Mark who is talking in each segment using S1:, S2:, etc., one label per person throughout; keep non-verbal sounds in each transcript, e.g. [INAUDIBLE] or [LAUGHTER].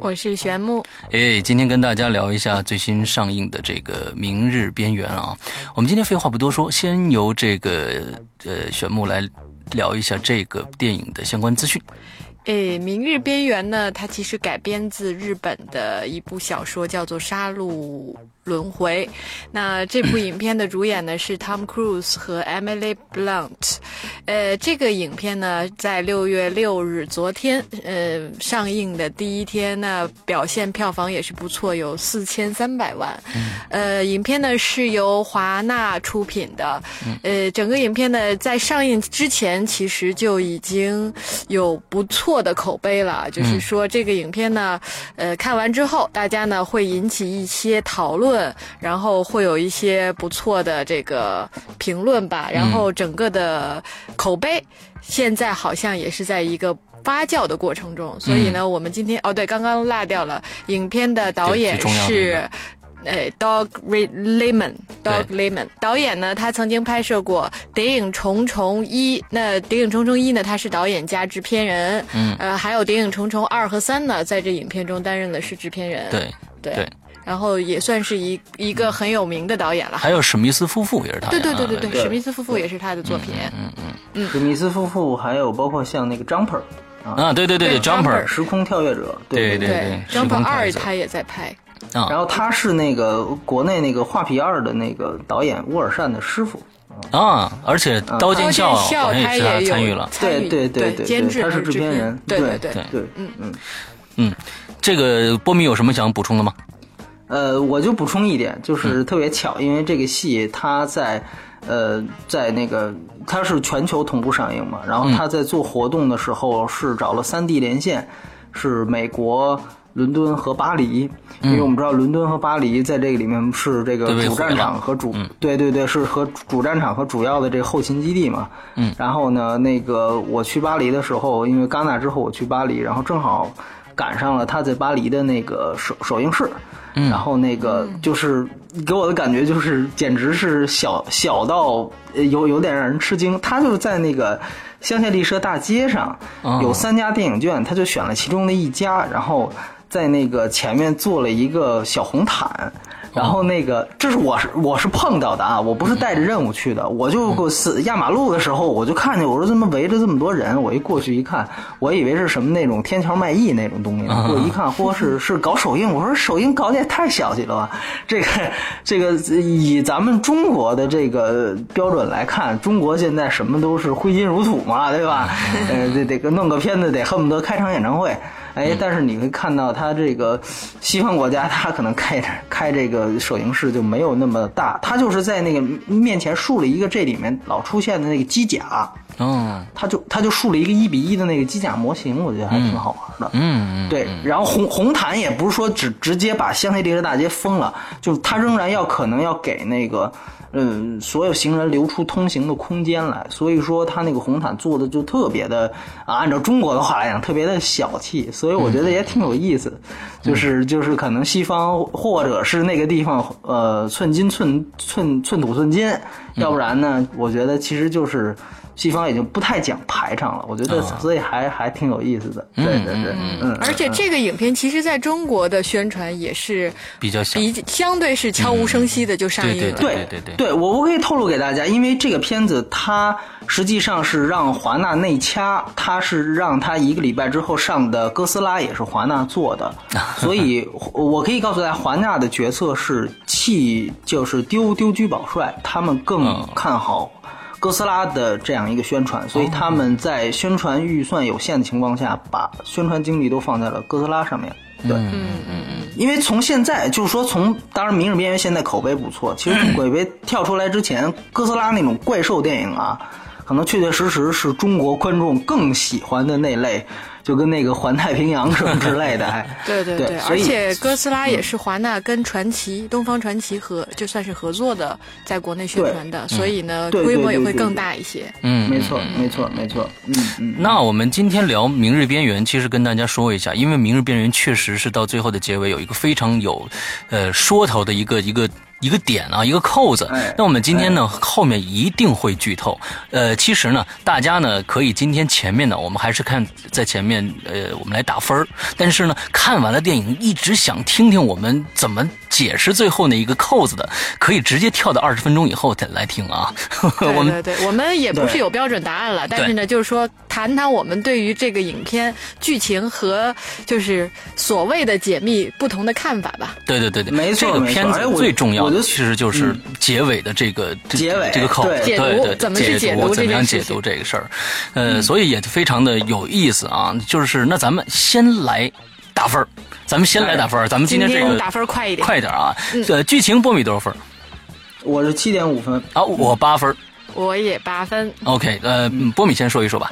S1: 我是玄木，
S2: 哎，今天跟大家聊一下最新上映的这个《明日边缘》啊。我们今天废话不多说，先由这个呃玄木来聊一下这个电影的相关资讯。
S1: 哎，《明日边缘》呢，它其实改编自日本的一部小说，叫做《杀戮》。轮回，那这部影片的主演呢是 Tom Cruise 和 Emily Blunt，呃，这个影片呢在六月六日，昨天呃上映的第一天呢，表现票房也是不错，有四千三百万。呃，影片呢是由华纳出品的，呃，整个影片呢在上映之前其实就已经有不错的口碑了，就是说这个影片呢，呃，看完之后大家呢会引起一些讨论。然后会有一些不错的这个评论吧，然后整个的口碑现在好像也是在一个发酵的过程中，所以呢，我们今天哦对，刚刚落掉了，影片的导演是，呃，Dog Lemon，Dog Lemon 导演呢，他曾经拍摄过《谍影重重一》，那《谍影重重一》呢，他是导演加制片人，嗯，呃，还有《谍影重重二》和三呢，在这影片中担任的是制片人，
S2: 对
S1: 对。然后也算是一一个很有名的导演了。
S2: 还有史密斯夫妇也是他。
S1: 对对对对对，史密斯夫妇也是他的作品。
S2: 嗯嗯嗯。
S3: 史密斯夫妇还有包括像那个 Jumper
S2: 啊，对对对对
S1: ，Jumper
S3: 时空跳跃者，
S2: 对
S1: 对
S2: 对
S1: ，Jumper 二他也在拍。
S2: 啊。
S3: 然后他是那个国内那个画皮二的那个导演沃尔善的师傅。
S2: 啊，而且刀剑笑
S1: 他
S2: 也参与了。
S3: 对对对对，
S1: 监制
S3: 他是制片人。
S1: 对
S3: 对
S1: 对
S3: 对，嗯嗯
S2: 嗯，这个波米有什么想补充的吗？
S3: 呃，我就补充一点，就是特别巧，因为这个戏它在，呃，在那个它是全球同步上映嘛，然后它在做活动的时候是找了三 D 连线，是美国伦敦和巴黎，因为我们知道伦敦和巴黎在这个里面是这个主战场和主，对对对，是和主战场和主要的这个后勤基地嘛。
S2: 嗯。
S3: 然后呢，那个我去巴黎的时候，因为戛纳之后我去巴黎，然后正好赶上了他在巴黎的那个首首映式。然后那个就是给我的感觉就是，简直是小小到有有点让人吃惊。他就是在那个香榭丽舍大街上有三家电影院，他就选了其中的一家，然后在那个前面做了一个小红毯。然后那个，这是我是我是碰到的啊，我不是带着任务去的，我就过死压马路的时候，我就看见我说怎么围着这么多人，我一过去一看，我以为是什么那种天桥卖艺那种东西，我一看，嚯，是 [LAUGHS] 是搞首映，我说首映搞的也太小气了吧，这个这个以咱们中国的这个标准来看，中国现在什么都是挥金如土嘛，对吧？呃，得得弄个片子得恨不得开场演唱会。哎，但是你会看到他这个西方国家，他可能开开这个摄影室就没有那么大，他就是在那个面前竖了一个这里面老出现的那个机甲，
S2: 嗯，
S3: 他就他就竖了一个一比一的那个机甲模型，我觉得还挺好玩的，
S2: 嗯，
S3: 对，然后红红毯也不是说只直接把香榭丽舍大街封了，就他仍然要可能要给那个。嗯，所有行人留出通行的空间来，所以说他那个红毯做的就特别的啊，按照中国的话来讲，特别的小气，所以我觉得也挺有意思，[LAUGHS] 就是就是可能西方或者是那个地方呃寸金寸寸寸土寸金，要不然呢，我觉得其实就是。西方已经不太讲排场了，我觉得所以还还挺有意思的。对对对，嗯。
S1: 而且这个影片其实在中国的宣传也是
S2: 比较
S1: 比相对是悄无声息的就上映
S2: 了。对对对
S3: 对，我我可以透露给大家，因为这个片子它实际上是让华纳内掐，它是让它一个礼拜之后上的哥斯拉也是华纳做的，[LAUGHS] 所以我可以告诉大家，华纳的决策是弃就是丢丢车保帅，他们更看好。哥斯拉的这样一个宣传，所以他们在宣传预算有限的情况下，把宣传精力都放在了哥斯拉上面。对，
S1: 嗯嗯嗯。
S3: 因为从现在就是说，从当然《明日边缘》现在口碑不错，其实 [CLEARS THROAT] 鬼碑跳出来之前，哥斯拉那种怪兽电影啊，可能确确实实是中国观众更喜欢的那类。就跟那个环太平洋什么之类的，哎，[LAUGHS]
S1: 对对
S3: 对
S1: 而且哥斯拉也是华纳跟传奇、东方传奇合，就算是合作的，在国内宣传的，所以呢，规模也会更大一些。
S2: 嗯，
S3: 没错，没错，没错，嗯嗯。
S2: 那我们今天聊《明日边缘》，其实跟大家说一下，因为《明日边缘》确实是到最后的结尾有一个非常有，呃，说头的一个一个。一个点啊，一个扣子
S3: 哎。
S2: 那我们今天呢，后面一定会剧透。呃，其实呢，大家呢可以今天前面呢，我们还是看在前面，呃，我们来打分儿但是呢，看完了电影，一直想听听我们怎么解释最后那一个扣子的，可以直接跳到二十分钟以后再来听啊。[LAUGHS]
S1: 对
S2: 我们
S1: 对对，我们也不是有标准答案了，但是呢，就是说谈谈我们对于这个影片剧情和就是所谓的解密不同的看法吧。
S2: 对对对对，
S3: 没错
S2: 这个片子最重要的
S3: 我觉得
S2: 其实就是结尾的这个这
S3: 结尾
S2: 这个口，
S3: 对
S2: 对对，
S1: 怎么去解
S2: 读
S1: 读
S2: 怎么样解读这个事儿，呃，所以也非常的有意思啊。就是那咱们先来打分儿咱们先来打分儿咱们今天这个
S1: 打分快一点，
S2: 快一点啊，呃，剧情波米多少分
S3: 我是七点五分
S2: 啊？我八分
S1: 我也八分。
S2: ，OK，呃，嗯波米先说一说吧。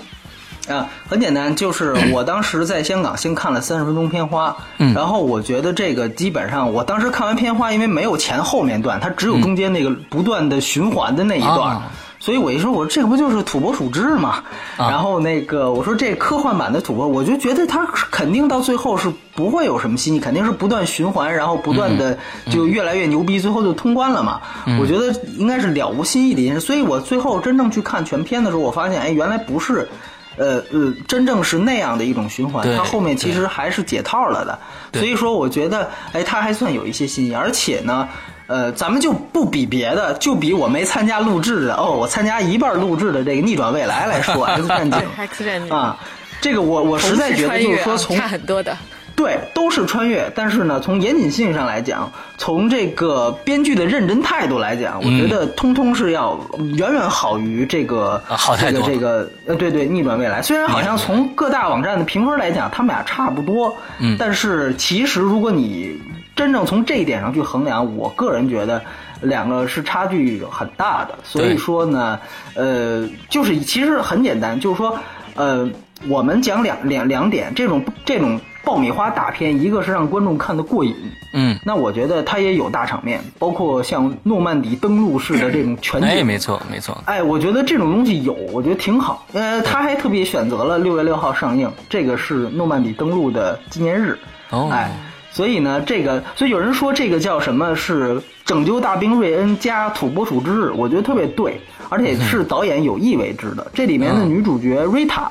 S3: 啊，很简单，就是 [CLEARS THROAT] 我当时在香港先看了三十分钟片花，
S2: 嗯
S3: 然后我觉得这个基本上，我当时看完片花，因为没有前后面段，它只有中间那个不断的循环的那一段。
S2: 啊
S3: 所以我一说，我说这个不就是土拨鼠之嘛？
S2: 啊
S3: 然后那个我说这科幻版的土拨，我就觉得它肯定到最后是不会有什么新意，肯定是不断循环，然后不断的就越来越牛逼，最后就通关了嘛。我觉得应该是了无新意的一件事。所以我最后真正去看全片的时候，我发现，哎，原来不是。呃呃，真正是那样的一种循环，它后面其实还是解套了的。所以说，我觉得，哎，它还算有一些新意，而且呢，呃，咱们就不比别的，就比我没参加录制的哦，我参加一半录制的这个逆转未来来说，[LAUGHS]《X 战警 [LAUGHS]》
S1: X 战警
S3: 啊，这个我我实在觉得就是说从
S1: 差很多的。
S3: 对，都是穿越，但是呢，从严谨性上来讲，从这个编剧的认真态度来讲，我觉得通通是要远远好于这个、
S2: 啊好
S3: 这个这个呃，对对，逆转未来。虽然好像从各大网站的评分来讲，他们俩差不多，
S2: 嗯
S3: 但是其实如果你真正从这一点上去衡量，我个人觉得。两个是差距很大的，所以说呢，呃，就是其实很简单，就是说，呃，我们讲两两两点，这种这种爆米花大片，一个是让观众看得过瘾，
S2: 嗯，
S3: 那我觉得它也有大场面，包括像诺曼底登陆式的这种全景，
S2: 哎，没错没错，
S3: 哎，我觉得这种东西有，我觉得挺好。呃，他还特别选择了六月六号上映，这个是诺曼底登陆的纪念日。
S2: 哦
S3: 哎，所以呢，这个，所以有人说这个叫什么是拯救大兵瑞恩加土拨鼠之日，我觉得特别对，而且是导演有意为之的。这里面的
S2: 嗯
S3: 女主角瑞塔，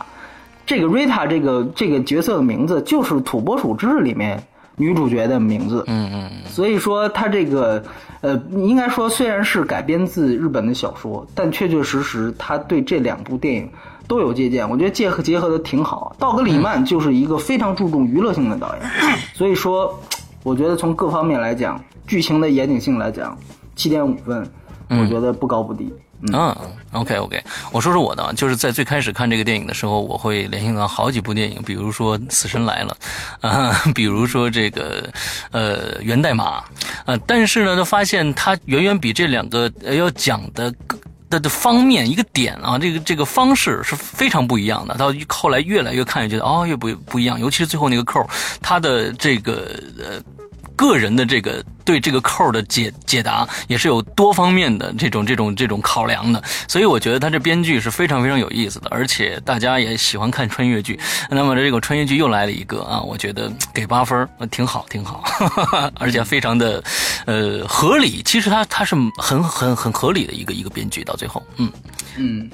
S3: 这个瑞塔这个这个角色的名字就是土拨鼠之日里面女主角的名字。
S2: 嗯嗯嗯，
S3: 所以说，它这个呃，应该说虽然是改编自日本的小说，但确确实实他对这两部电影都有借鉴，我觉得结合结合的挺好。道格里曼就是一个非常注重娱乐性的导演，[CLEARS THROAT] 所以说，我觉得从各方面来讲，剧情的严谨性来讲，七点五分，我觉得不高不低。
S2: 嗯嗯，OK OK，我说说我的，啊，就是在最开始看这个电影的时候，我会联想到好几部电影，比如说《死神来了》，啊，比如说这个呃《源代码》，呃，但是呢，就发现它远远比这两个呃要讲的更。的的方面一个点啊，这个这个方式是非常不一样的。到后来越来越看，觉得哦，越不不一样。尤其是最后那个扣，它的这个呃个人的这个对这个扣的解解答也是有多方面的这种这种这种考量的，所以我觉得他这编剧是非常非常有意思的，而且大家也喜欢看穿越剧。那么这个穿越剧又来了一个啊，我觉得给八分挺好挺好，[LAUGHS] 而且非常的呃合理。其实他他是很很很合理的一个一个编剧，到最后嗯
S3: 嗯，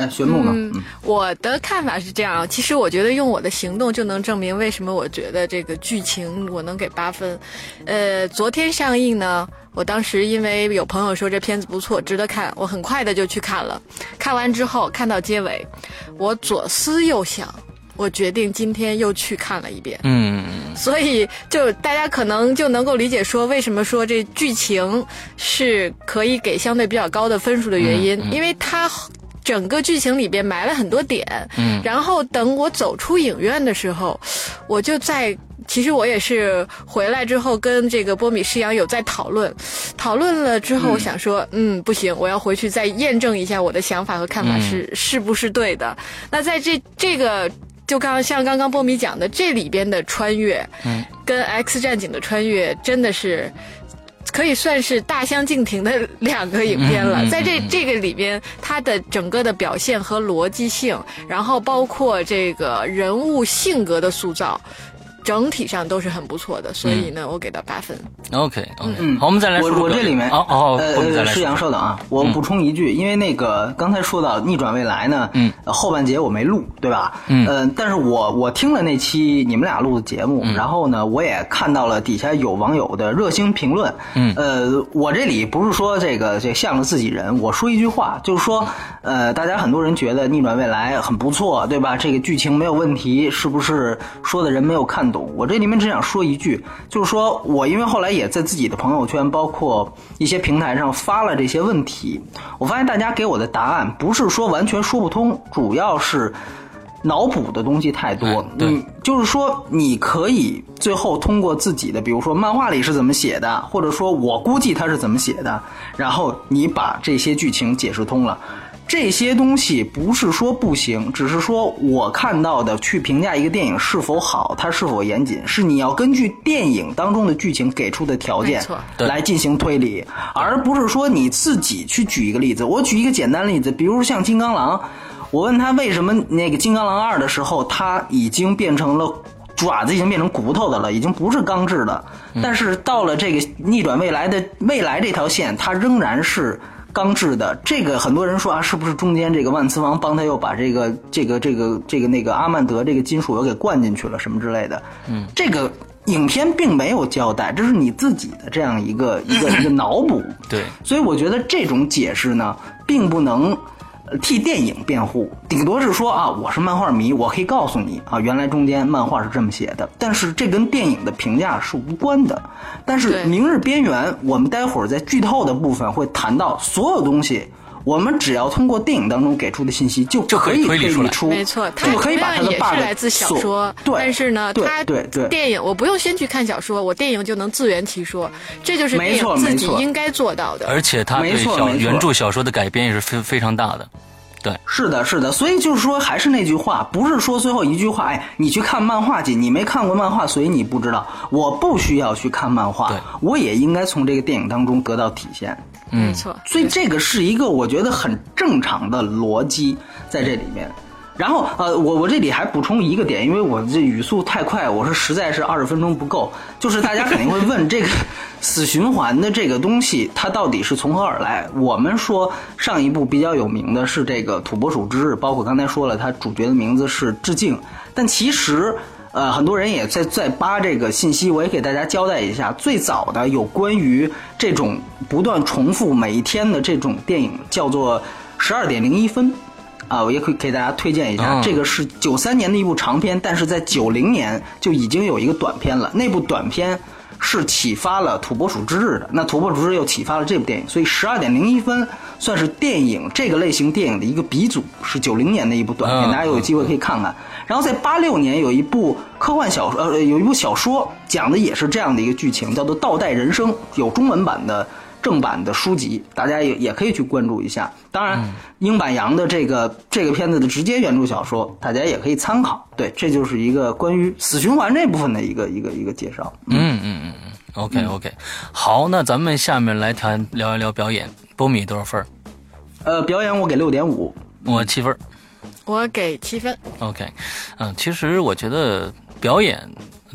S3: 那玄木呢？
S1: 嗯，我的看法是这样。其实我觉得用我的行动就能证明为什么我觉得这个剧情我能给八分。呃，昨天上映呢，我当时因为有朋友说这片子不错，值得看，我很快的就去看了。看完之后，看到结尾，我左思右想，我决定今天又去看了一遍。
S2: 嗯
S1: 所以就大家可能就能够理解说，为什么说这剧情是可以给相对比较高的分数的原因，因为它整个剧情里边埋了很多点。
S2: 嗯
S1: 然后等我走出影院的时候，我就在。其实我也是回来之后跟这个波米师阳有在讨论，讨论了之后，我想说，嗯，不行，我要回去再验证一下我的想法和看法是、是不是对的。那在这这个就刚像刚刚波米讲的，这里边的穿越，嗯，跟 X 战警的穿越真的是。可以算是大相径庭的两个影片了，在这这个里边，它的整个的表现和逻辑性，然后包括这个人物性格的塑造。整体上都是很不错的，所以呢，我给到八分。
S2: OK OK，好，我们再来说
S3: 我我这里面
S2: 哦哦，
S3: 呃，是杨稍等啊，我补充一句，因为那个刚才说到逆转未来呢，嗯，后半节我没录，对吧？嗯，但是我我听了那期你们俩录的节目，然后呢，我也看到了底下有网友的热心评论，嗯，呃，我这里不是说这个这向着自己人，我说一句话，就是说，呃，大家很多人觉得逆转未来很不错，对吧？这个剧情没有问题，是不是说的人没有看？懂，我这里面只想说一句，就是说我因为后来也在自己的朋友圈，包括一些平台上发了这些问题，我发现大家给我的答案不是说完全说不通，主要是脑补的东西太多。
S2: 嗯，
S3: 就是说你可以最后通过自己的，比如说漫画里是怎么写的，或者说我估计他是怎么写的，然后你把这些剧情解释通了。这些东西不是说不行，只是说我看到的去评价一个电影是否好，它是否严谨，是你要根据电影当中的剧情给出的条件来进行推理，而不是说你自己去举一个例子。我举一个简单例子，比如像金刚狼，我问他为什么那个金刚狼二的时候，他已经变成了爪子，已经变成骨头的了，已经不是钢制的，但是到了这个逆转未来的未来这条线，它仍然是。钢制的这个，很多人说啊，是不是中间这个万磁王帮他又把这个这个这个这个那个阿曼德这个金属又给灌进去了什么之类的？嗯，这个影片并没有交代，这是你自己的这样一个一个一个脑补。
S2: 对，
S3: 所以我觉得这种解释呢，并不能。替电影辩护，顶多是说啊，我是漫画迷，我可以告诉你啊，原来中间漫画是这么写的，但是这跟电影的评价是无关的。但是《明日边缘》，我们待会儿在剧透的部分会谈到，所有东西，我们只要通过电影当中给出的信息，就可以推
S2: 理
S3: 出，
S1: 没错，
S3: 就可以把它的 bug
S1: 来自小说，
S3: 对，
S1: 但是呢，它
S3: 对对
S1: 电影我不用先去看小说，我电影就能自圆其说，这就是电影自己应该做到的。
S2: 而且它对小原著小说的改编也是非非常大的。对，
S3: 是的，是的，所以就是说，还是那句话，不是说最后一句话，哎，你去看漫画去，你没看过漫画，所以你不知道。我不需要去看漫画，我也应该从这个电影当中得到体现。
S1: 没错，
S3: 所以这个是一个我觉得很正常的逻辑在这里面。然后呃，我我这里还补充一个点，因为我这语速太快，我是实在是二十分钟不够。就是大家肯定会问 [LAUGHS] 这个死循环的这个东西，它到底是从何而来？我们说上一部比较有名的是这个《土拨鼠之日》，包括刚才说了，它主角的名字是致敬。但其实呃，很多人也在在扒这个信息，我也给大家交代一下，最早的有关于这种不断重复每一天的这种电影，叫做十二点零一分。啊，我也可以给大家推荐一下，这个是九三年的一部长片，但是在九零年就已经有一个短片了。那部短片是启发了《土拨鼠之日》的，那《土拨鼠之日》又启发了这部电影，所以十二点零一分算是电影这个类型电影的一个鼻祖，是九零年的一部短片，大家有机会可以看看。然后在八六年有一部科幻小说，呃，有一部小说讲的也是这样的一个剧情，叫做《倒带人生》，有中文版的。正版的书籍，大家也也可以去关注一下。当然，英版洋的这个这个片子的直接原著小说，大家也可以参考。对，这就是一个关于死循环这部分的一个一个一个介绍。
S2: 嗯嗯嗯嗯，OK OK，好，那咱们下面来谈聊一聊表演。波米多少分？
S3: 呃，表演我给六点五，
S2: 我七分。
S1: 我给七分。
S2: OK，嗯，其实我觉得表演。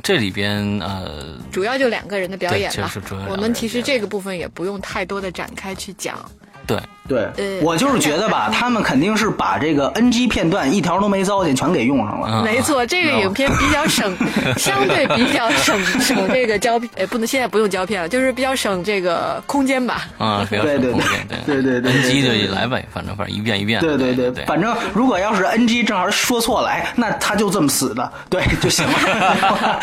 S2: 这里边呃，
S1: 主要就两个人的表演
S2: 了。
S1: 我们其实这个部分也不用太多的展开去讲。
S2: 对
S3: 对，我就是觉得吧，[LAUGHS] 他们肯定是把这个 NG 片段一条都没糟践，全给用上了。
S1: 没错，这个影片比较省，[LAUGHS] 相对比较省 [LAUGHS] 省这个胶片，哎，不能现在不用胶片了，就是比较省这个空间吧。
S2: 啊，比较省空间，
S3: 对对对
S2: ，NG 就来呗，反正反正一遍一遍。
S3: 对对对，反正如果要是 NG 正好说错了，哎，那他就这么死的，对就行了。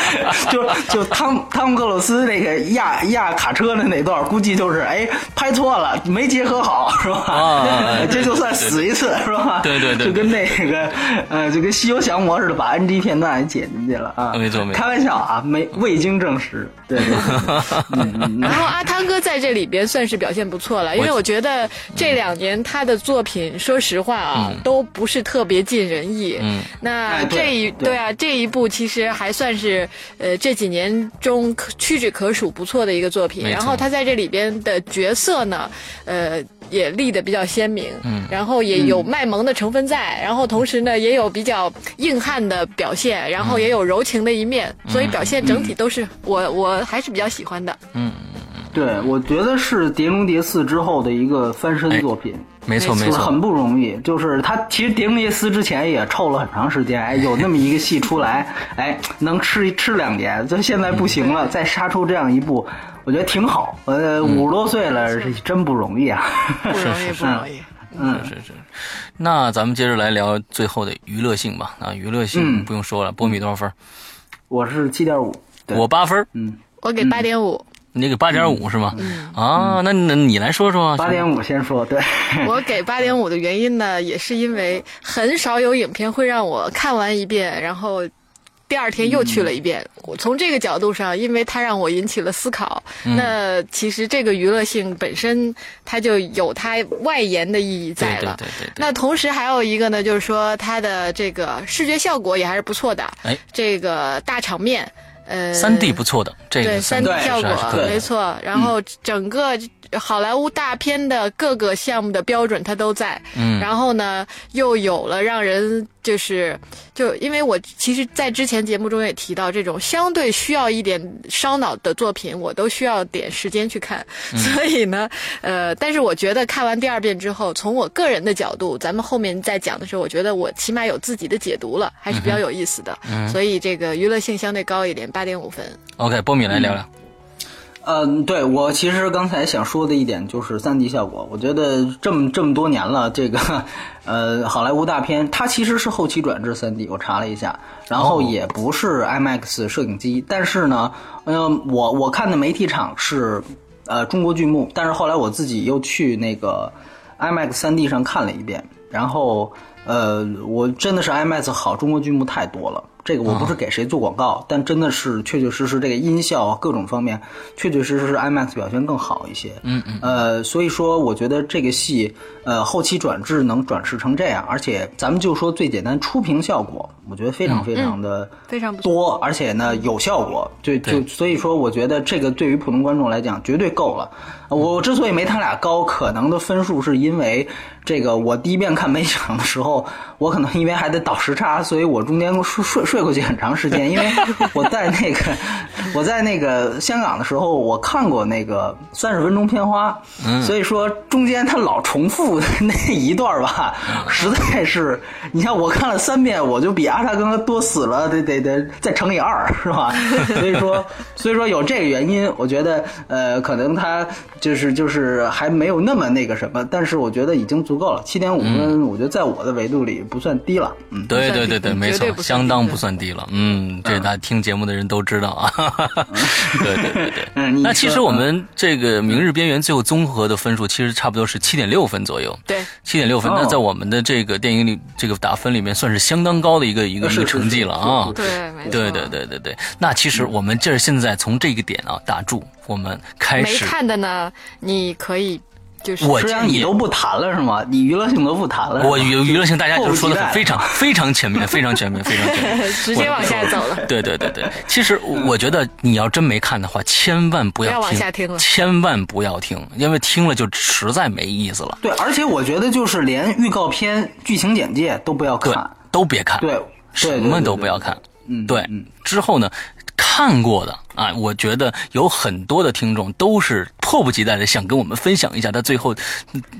S3: 就就汤汤姆克鲁斯那个压压卡车的那段，估计就是哎拍错了，没结合好。
S2: 啊 [LAUGHS]
S3: 这就算死一次是吧？
S2: 对对对
S3: 就跟那个呃，就跟西游降魔似的，把 NG 片段也剪进去了啊。
S2: 没错没错
S3: 开玩笑啊，没未经证实。对 [LAUGHS]
S1: 然后阿汤哥在这里边算是表现不错了，因为我觉得这两年他的作品，说实话啊，都不是特别尽人意。
S2: 嗯，
S1: 那这一
S3: 对。
S1: 对啊，这一部其实还算是呃这几年中屈指可数不错的一个作品。然后他在这里边的角色呢，呃。也立得比较鲜明，嗯，然后也有卖萌的成分在，然后同时呢也有比较硬汉的表现，然后也有柔情的一面，所以表现整体都是我我还是比较喜欢的。
S3: 嗯对，我觉得是《碟中谍四》之后的一个翻身作品。
S2: 没错没错
S3: 很，不容易，就是他其实《碟中谍四》之前也臭了很长时间，哎，有那么一个戏出来，[LAUGHS] 哎，能吃吃两年，就现在不行了，再杀出这样一部，我觉得挺好。呃，五十多岁了，是真不容易啊。[LAUGHS]
S1: 不容易，不容易。
S3: 嗯
S2: 是是。那咱们接着来聊最后的娱乐性吧。啊，娱乐性
S3: 嗯
S2: 不用说了，波米多少分？
S3: 我是七点五，对
S2: 我八分，
S3: 嗯，
S1: 我给八点五，
S2: 你给八点五是吗？啊，那那你来说说啊。
S3: 八点五先说，对，[LAUGHS]
S1: 我给八点五的原因呢，也是因为很少有影片会让我看完一遍，然后第二天又去了一遍。我从这个角度上，因为它让我引起了思考，那其实这个娱乐性本身它就有它外延的意义在了。
S2: 对对对对对。
S1: 那同时还有一个呢，就是说它的这个视觉效果也还是不错的，
S2: 哎，
S1: 这个大场面，呃，
S2: 三 D 不错的，这
S1: 对
S2: 个
S1: 三 D 效果
S3: 对
S1: 没错，然后整个好莱坞大片的各个项目的标准它都在，
S2: 嗯。
S1: 然后呢又有了让人就是就因为我其实，在之前节目中也提到，这种相对需要一点烧脑的作品，我都需要点时间去看，
S2: 嗯。
S1: 所以呢，呃，但是我觉得看完第二遍之后，从我个人的角度，咱们后面再讲的时候，我觉得我起码有自己的解读了，还是比较有意思的，
S2: 嗯。
S1: 所以这个娱乐性相对高一点，八点五分。
S2: OK，波米来聊聊。
S3: 嗯，对我其实刚才想说的一点就是三 D 效果，我觉得这么这么多年了，这个呃好莱坞大片它其实是后期转制三 D，我查了一下，然后也不是 IMAX 摄影机，但是呢，嗯、我我看的媒体场是呃中国剧目，但是后来我自己又去那个 IMAX 三 D 上看了一遍，然后呃我真的是 IMAX 好，中国剧目太多了。这个我不是给谁做广告，但真的是确确实实这个音效啊各种方面，确确实实是 IMAX 表现更好一些。嗯嗯。呃，所以说我觉得这个戏呃后期转制能转制成这样，而且咱们就说最简单出屏效果，我觉得非常非常的
S1: 非常
S3: 多，而且呢有效果，就就所以说我觉得这个对于普通观众来讲绝对够了。我之所以没他俩高，可能的分数是因为这个我第一遍看每场的时候，我可能因为还得倒时差，所以我中间睡睡睡过去很长时间，因为我在那个 [LAUGHS] 我在那个香港的时候，我看过那个三十分钟片花，所以说中间他老重复那一段吧，实在是，你像我看了三遍，我就比阿扎哥多死了，得得得再乘以二，是吧？所以说，所以说有这个原因，我觉得呃，可能他就是就是还没有那么那个什么，但是我觉得已经足够了，七点五分，我觉得在我的维度里不算低了，嗯。
S2: 对对对对，没错相当不算低了。嗯，这大家听节目的人都知道啊。[LAUGHS] 对对对对。[LAUGHS]
S3: 嗯，
S2: 那其实我们这个《明日边缘》最后综合的分数，其实差不多是七点六分左右。
S1: 对，
S2: 七点六分，
S3: 哦
S2: 那在我们的这个电影里，这个打分里面算是相当高的一个一个一个成绩了啊。
S1: 对，没错。
S2: 对对对对对，那其实我们这现在从这个点啊打住，我们开始
S1: 没
S2: 始。
S1: 看的呢，你可以就是
S2: 我
S3: 实际上你都不谈了是吗？你娱乐性都不谈了。
S2: 我娱娱乐性大家就说的
S3: 迫不及待
S2: 非常非常全面，非常全面，非常全面。[LAUGHS]
S1: 直接往下走了。
S2: 对对对对，其实我觉得你要真没看的话，千万不
S1: 不要
S2: 要
S1: 往下听了
S2: 千万不要听，因为听了就实在没意思了。
S3: 对，而且我觉得就是连预告片、剧情简介都不要看。，
S2: 都别看，
S3: 对，对
S2: 什么都不要。看。
S3: 嗯，
S2: 对，之后呢，看过的啊，我觉得有很多的听众都是迫不及待的想跟我们分享一下他最后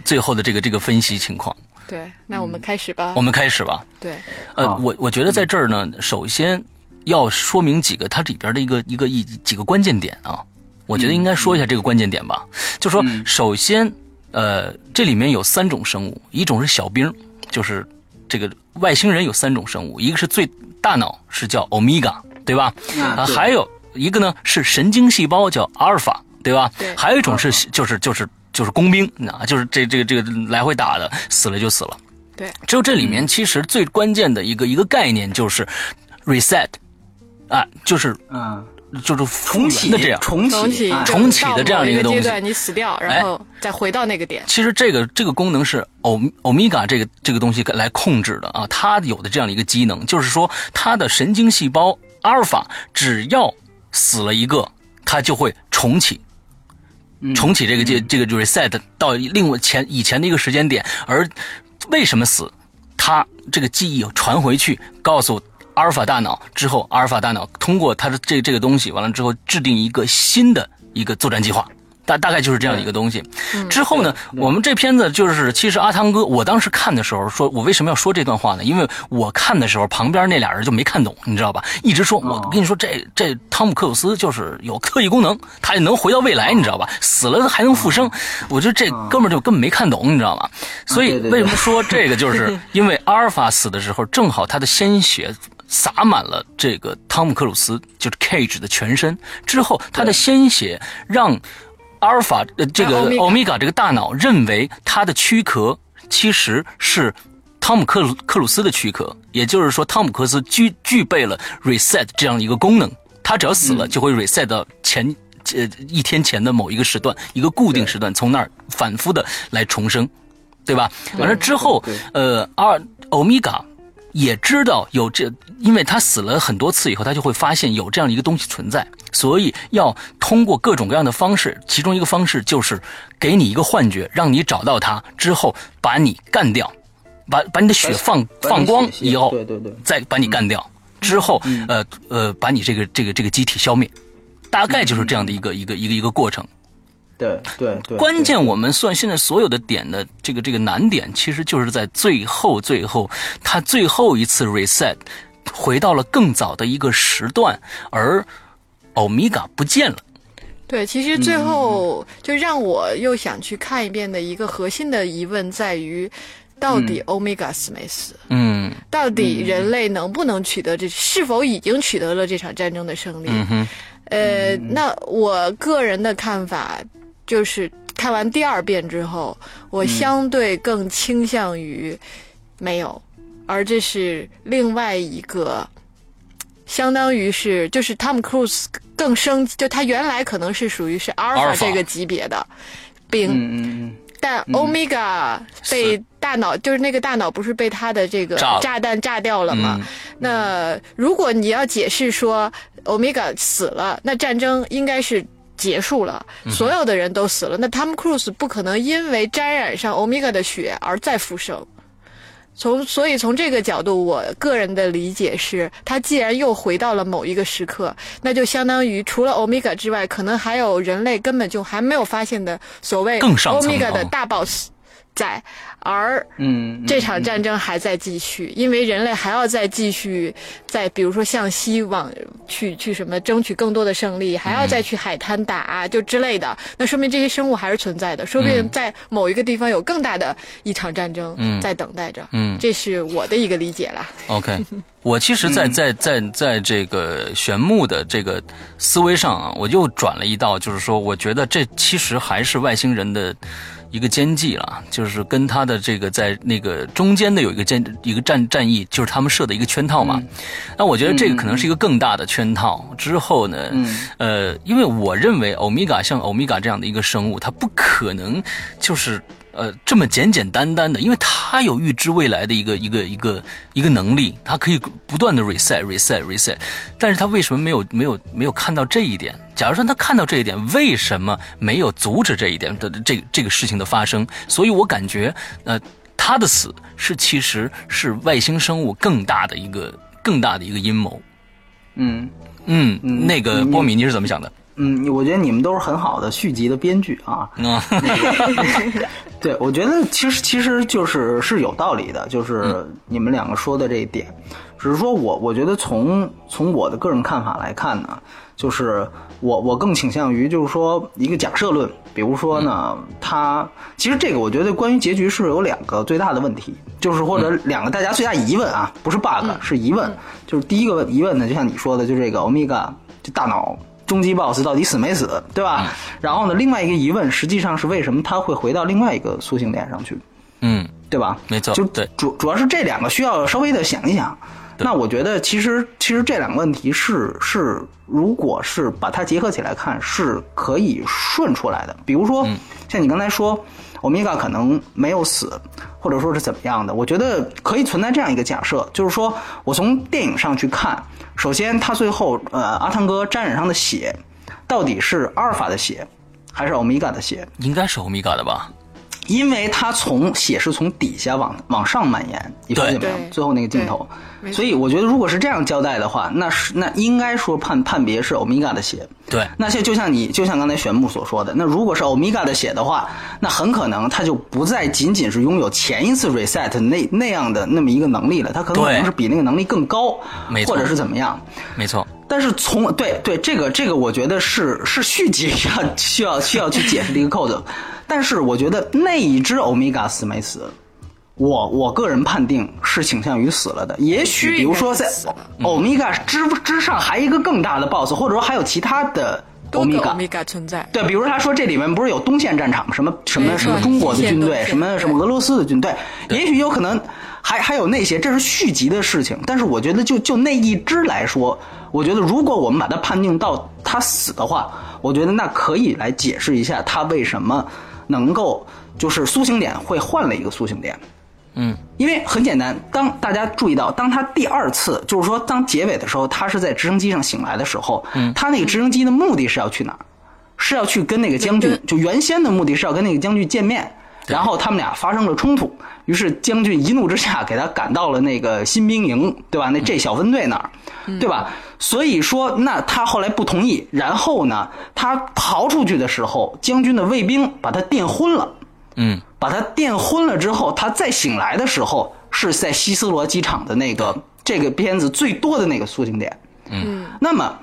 S2: 最后的这个这个分析情况。
S1: 对，那我们开始吧
S2: 我。们开始吧。
S1: 对，
S2: 呃，我我觉得在这儿呢，首先要说明几个它里边的一个一个一几个关键点啊。我觉得应该说一下这个关键点吧，就说首先，呃，这里面有三种生物，一种是小兵，就是这个外星人有三种生物，一个是最大脑是叫欧米伽，对吧？啊，还有一个呢是神经细胞叫阿尔法，对吧？
S1: 对
S2: 还有一种是就是就是就是工兵啊，就是这这个这个来回打的，死了就死了。
S1: 对，
S2: 只有这里面其实最关键的一个一个概念就是 reset，啊，就是
S3: 嗯，
S2: 就是
S3: 重启
S2: 的这样。
S3: 重
S1: 重启
S2: 重启的这样的一个东西哎
S1: 阶段你死掉，然后再回到那个点。
S2: 其实这个这个功能是欧欧米伽这个这个东西来控制的啊，它有的这样的一个机能，就是说它的神经细胞阿尔法只要死了一个，它就会重启。重启这个这这个 reset 到另外前以前的一个时间点，而为什么死？它这个记忆传回去，告诉阿尔法大脑之后，阿尔法大脑通过它的这这个东西，完了之后制定一个新的一个作战计划。大大概就是这样的一个东西。之后呢，我们这片子就是，其实阿汤哥，我当时看的时候说，我为什么要说这段话呢？因为我看的时候，旁边那俩人就没看懂，你知道吧？一直说，我跟你说，这这汤姆克鲁斯就是有特异功能，他也能回到未来，你知道吧？死了还能复生，我觉得这哥们儿就根本没看懂，你知道吗？所以为什么说这个，就是因为阿尔法死的时候，正好他的鲜血。洒满了这个汤姆克鲁斯，就是 Cage 的全身。之后，他的鲜血让阿尔法呃这个
S1: 欧米伽
S2: 这个大脑认为它的躯壳其实是汤姆克鲁克鲁斯的躯壳，也就是说，汤姆克鲁斯具具备了 reset 这样一个功能。他只要死了，就会 reset 到前呃一天前的某一个时段，一个固定时段，从那儿反复的来重生，对吧？完了之后，呃，阿欧米伽也知道有这，因为他死了很多次以后，他就会发现有这样一个东西存在，所以要通过各种各样的方式，其中一个方式就是给你一个幻觉，让你找到他之后把你干掉，把把你的血放放光以后，
S3: 对对对。
S2: 再把你干掉，之后
S3: 嗯。
S2: 呃呃把你这个这个这个机体消灭，大概就是这样的一个一个一个一个过程。
S3: 对对对，
S2: 关键我们算现在所有的点的这个这个难点，其实就是在最后最后，它最后一次 reset 回到了更早的一个时段，而欧米伽不见了。
S1: 对，其实最后就让我又想去看一遍的一个核心的疑问在于，到底欧米伽死没死？
S2: 嗯
S1: 到底人类能不能取得这？是否已经取得了这场战争的胜利？
S2: 嗯哼
S1: 呃，那我个人的看法就是，看完第二遍之后，我相对更倾向于没有，而这是另外一个，相当于是就是汤姆·克鲁斯更升，就他原来可能是属于是阿尔法这个级别的兵，但欧米伽被大脑，就是那个大脑不是被他的这个
S2: 炸
S1: 弹炸掉了吗？
S2: 嗯。
S1: 那如果你要解释说欧米伽死了，那战争应该是结束了，
S2: 嗯
S1: 所有的人都死了，那汤姆·克鲁斯不可能因为沾染上欧米伽的血而再复生。从所以从这个角度，我个人的理解是，他既然又回到了某一个时刻，那就相当于除了欧米伽之外，可能还有人类根本就还没有发现的所谓欧米伽的
S2: 哦
S1: 大 boss 在，而
S3: 嗯，
S1: 这场战争还在继续，因为人类还要再继续在，比如说向西往去去什么争取更多的胜利，还要再去海滩打啊，就之类的。那说明这些生物还是存在的，说不定在某一个地方有更大的一场战争在等待着。
S2: 嗯
S1: 这是我的一个理解啦。
S2: ，OK。我其实在，在在在这个玄牧的这个思维上啊，我又转了一道，就是说，我觉得这其实还是外星人的一个奸计了，就是跟他的这个在那个中间的有一个奸一个战战役，就是他们设的一个圈套嘛。那我觉得这个可能是一个更大的圈套。之后呢，呃，因为我认为欧米伽像欧米伽这样的一个生物，它不可能就是。呃，这么简简单单的，因为他有预知未来的一个一个一个一个能力，他可以不断的 reset reset reset，但是他为什么没有没有没有看到这一点？假如说他看到这一点，为什么没有阻止这一点的这个这个事情的发生？所以我感觉，呃，他的死是其实是外星生物更大的一个更大的一个阴谋。
S3: 嗯
S2: 嗯，那个
S3: 嗯
S2: 波米你是怎么想的？
S3: 嗯，我觉得你们都是很好的续集的编剧啊。
S2: 啊，[LAUGHS]
S3: 对，我觉得其实其实就是是有道理的，就是你们两个说的这一点，只是说我我觉得从从我的个人看法来看呢，就是我我更倾向于就是说一个假设论，比如说呢，他其实这个我觉得关于结局是有两个最大的问题，就是或者两个大家最大疑问啊，不是 bug 是疑问，就是第一个疑问呢，就像你说的，就这个欧米伽就大脑。终极 BOSS 到底死没死，对吧？然后呢，另外一个疑问实际上是为什么他会回到另外一个苏醒点上去，
S2: 嗯，
S3: 对吧？
S2: 没错
S3: 就
S2: 对
S3: 主主要是这两个需要稍微的想一想。那我觉得其实其实这两个问题是是，如果是把它结合起来看，是可以顺出来的。比如说，像你刚才说，欧米伽可能没有死，或者说是怎么样的，我觉得可以存在这样一个假设，就是说我从电影上去看，首先他最后呃阿汤哥沾染上的血，到底是阿尔法的血，还是欧米伽的血？
S2: 应该是欧米伽的吧？
S3: 因为它从血是从底下往往上蔓延，你发现没有？最后那个镜头所以我觉得如果是这样交代的话，那是那应该说判判别是欧米伽的血。
S2: 对，
S3: 那像就像你就像刚才玄木所说的，那如果是欧米伽的血的话，那很可能他就不再仅仅是拥有前一次 reset 那那样的那么一个能力了，他可能可能是比那个能力更高
S2: 没，错
S3: 或者是怎么样。
S2: 没错，
S3: 但是从对对这个这个，我觉得是是续集需要需要需要去解释的一个扣子。但是我觉得那一只欧米伽死没死，我我个人判定是倾向于死了的。也许比如说在欧米伽之之上还一个更大的 BOSS，或者说还有其他的欧米伽
S1: 存在。
S3: 对，比如他说这里面不是有东线战场吗？什么什么什么中国的军队，什么什么俄罗斯的军队，也许有可能还还有那些，这是续集的事情。但是我觉得就就那一支来说，我觉得如果我们把它判定到他死的话，我觉得那可以来解释一下他为什么能够就是苏醒点会换了一个苏醒点。
S2: 嗯，
S3: 因为很简单，当大家注意到，当他第二次，就是说当结尾的时候，他是在直升机上醒来的时候，嗯，他那个直升机的目的是要去哪儿？是要去跟那个将军，就原先的目的是要跟那个将军见面，然后他们俩发生了冲突，于是将军一怒之下给他赶到了那个新兵营，对吧？那这小分队那儿，对吧？所以说，那他后来不同意，然后呢，他逃出去的时候，将军的卫兵把他电昏了。
S2: 嗯，
S3: 把他电昏了之后，他再醒来的时候是在希斯罗机场的那个这个片子最多的那个苏醒点。嗯，那么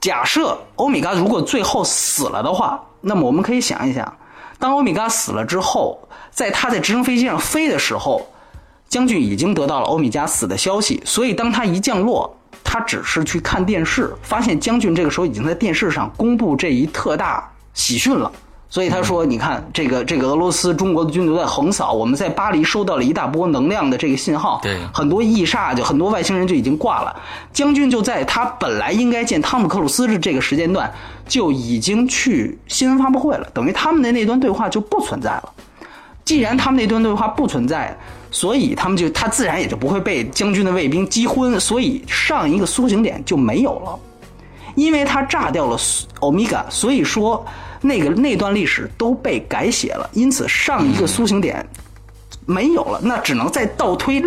S3: 假设欧米伽如果最后死了的话，那么我们可以想一想，当欧米伽死了之后，在他在直升飞机上飞的时候，将军已经得到了欧米伽死的消息，所以当他一降落，他只是去看电视，发现将军这个时候已经在电视上公布这一特大喜讯了。所以他说：“你看，这个这个俄罗斯、中国的军队在横扫，我们在巴黎收到了一大波能量的这个信号，
S2: 对
S3: 很多异煞就很多外星人就已经挂了。将军就在他本来应该见汤姆克鲁斯的这个时间段，就已经去新闻发布会了，等于他们的那段对话就不存在了。既然他们那段对话不存在，所以他们就他自然也就不会被将军的卫兵击昏，所以上一个苏醒点就没有了。因为他炸掉了欧米伽，所以说那个那段历史都被改写了，因此上一个苏醒点没有了，那只能再倒推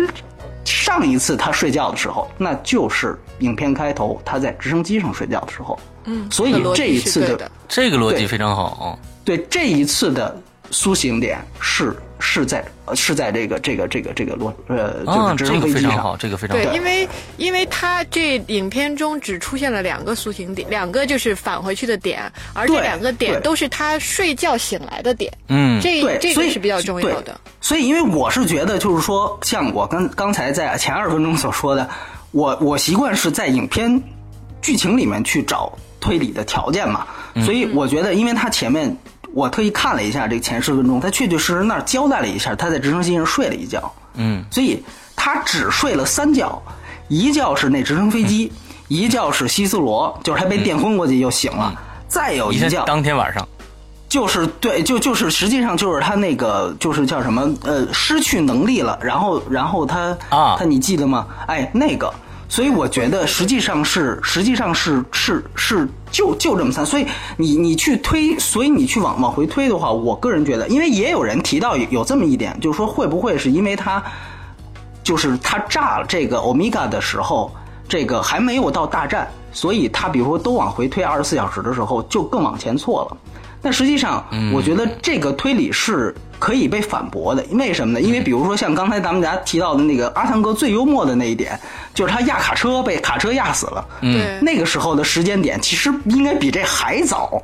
S3: 上一次他睡觉的时候，那就是影片开头他在直升机上睡觉的时候。嗯，所以
S1: 这
S3: 一次的
S1: 的
S2: 这个逻辑非常好。
S3: 对这一次的苏醒点是是在呃是在这个这个这个这个罗呃就
S2: 啊，
S3: 是直
S2: 这
S3: 升飞机上。
S2: 个非常好，这个非常
S1: 对，因为因为他这影片中只出现了两个苏醒点，两个就是返回去的点，而这两个点都是他睡觉醒来的点。
S2: 嗯，
S1: 这
S3: 对，
S1: 这
S3: 所以
S1: 个是比较重要的。
S3: 所以，因为我是觉得，就是说，像我刚刚才在前二十分钟所说的，我我习惯是在影片剧情里面去找推理的条件嘛，所以我觉得，因为他前面我特意看了一下这个前十分钟，他确确实实那儿交代了一下，他在直升机上睡了一觉，
S2: 嗯，
S3: 所以他只睡了三觉，一觉是那直升飞机，一觉是希斯罗，就是他被电昏过去又醒了，再有一觉
S2: 当天晚上，
S3: 就是对，就就是实际上就是他那个就是叫什么呃失去能力了，然后然后他
S2: 啊。
S3: 他你记得吗？哎，那个，所以我觉得实际上是实际上是是是就就这么三，所以你你去推，所以你去往往回推的话，我个人觉得，因为也有人提到有有这么一点，就是说会不会是因为他就是他炸了这个欧米伽的时候，这个还没有到大战，所以他比如说都往回推二十四小时的时候，就更往前错了。但实际上，我觉得这个推理是可以被反驳的。为什么呢？因为比如说像刚才咱们大家提到的那个阿汤哥最幽默的那一点，就是他压卡车被卡车压死了。
S1: 嗯，
S3: 那个时候的时间点其实应该比这还早。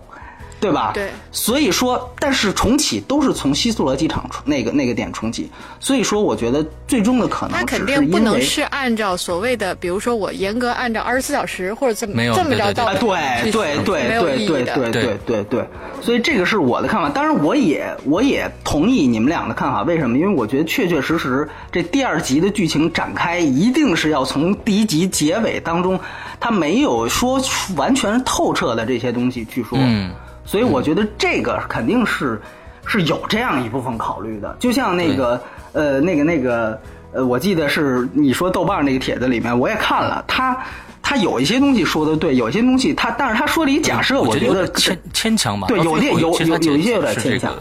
S3: 对吧？
S1: 对。
S3: 所以说，但是重启都是从希斯罗机场那个那个点重启，所以说我觉得最终的可能
S1: 它肯定不能是按照所谓的，比如说我严格按照二十四小时或者这么这么着到
S3: 对对对对对对对对对，所以这个是我的看法。当然，我也我也同意你们俩的看法。为什么？因为我觉得确确实实这第二集的剧情展开一定是要从第一集结尾当中，他没有说完全透彻的这些东西去说。
S2: 嗯。
S3: 所以我觉得这个肯定是是有这样一部分考虑的，就像那个呃那个那个呃，我记得是你说豆瓣那个帖子里面，我也看了，他他有一些东西说的对，有些东西他但是他说了一假设，
S2: 我
S3: 觉得
S2: 牵牵强吧，
S3: 对，有点有有有一些有点牵强。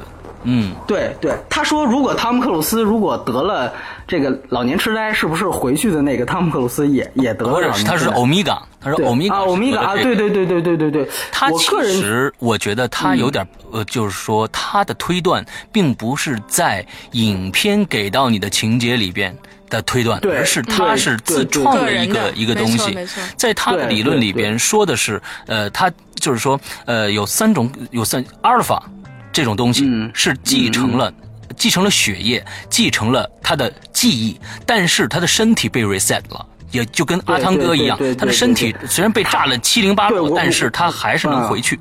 S2: 嗯，
S3: 对对，他说如果汤姆克鲁斯如果得了这个老年痴呆，是不是回去的那个汤姆克鲁斯也也得了？
S2: 他是欧米伽，他说欧米伽，
S3: 欧米伽啊，对对对对对对对。
S2: 他其实我觉得他有点呃，就是说他的推断并不是在影片给到你的情节里边的推断，而是他是自创的一个一个东西，在他的理论里边说的是，呃，他就是说，呃，有三种，有三阿尔法。这种东西是继承了，继承了血液，继承了他的记忆，但是他的身体被 reset 了，也就跟阿汤哥一样，他的身体虽然被炸了七零八落，但是他还是能回去。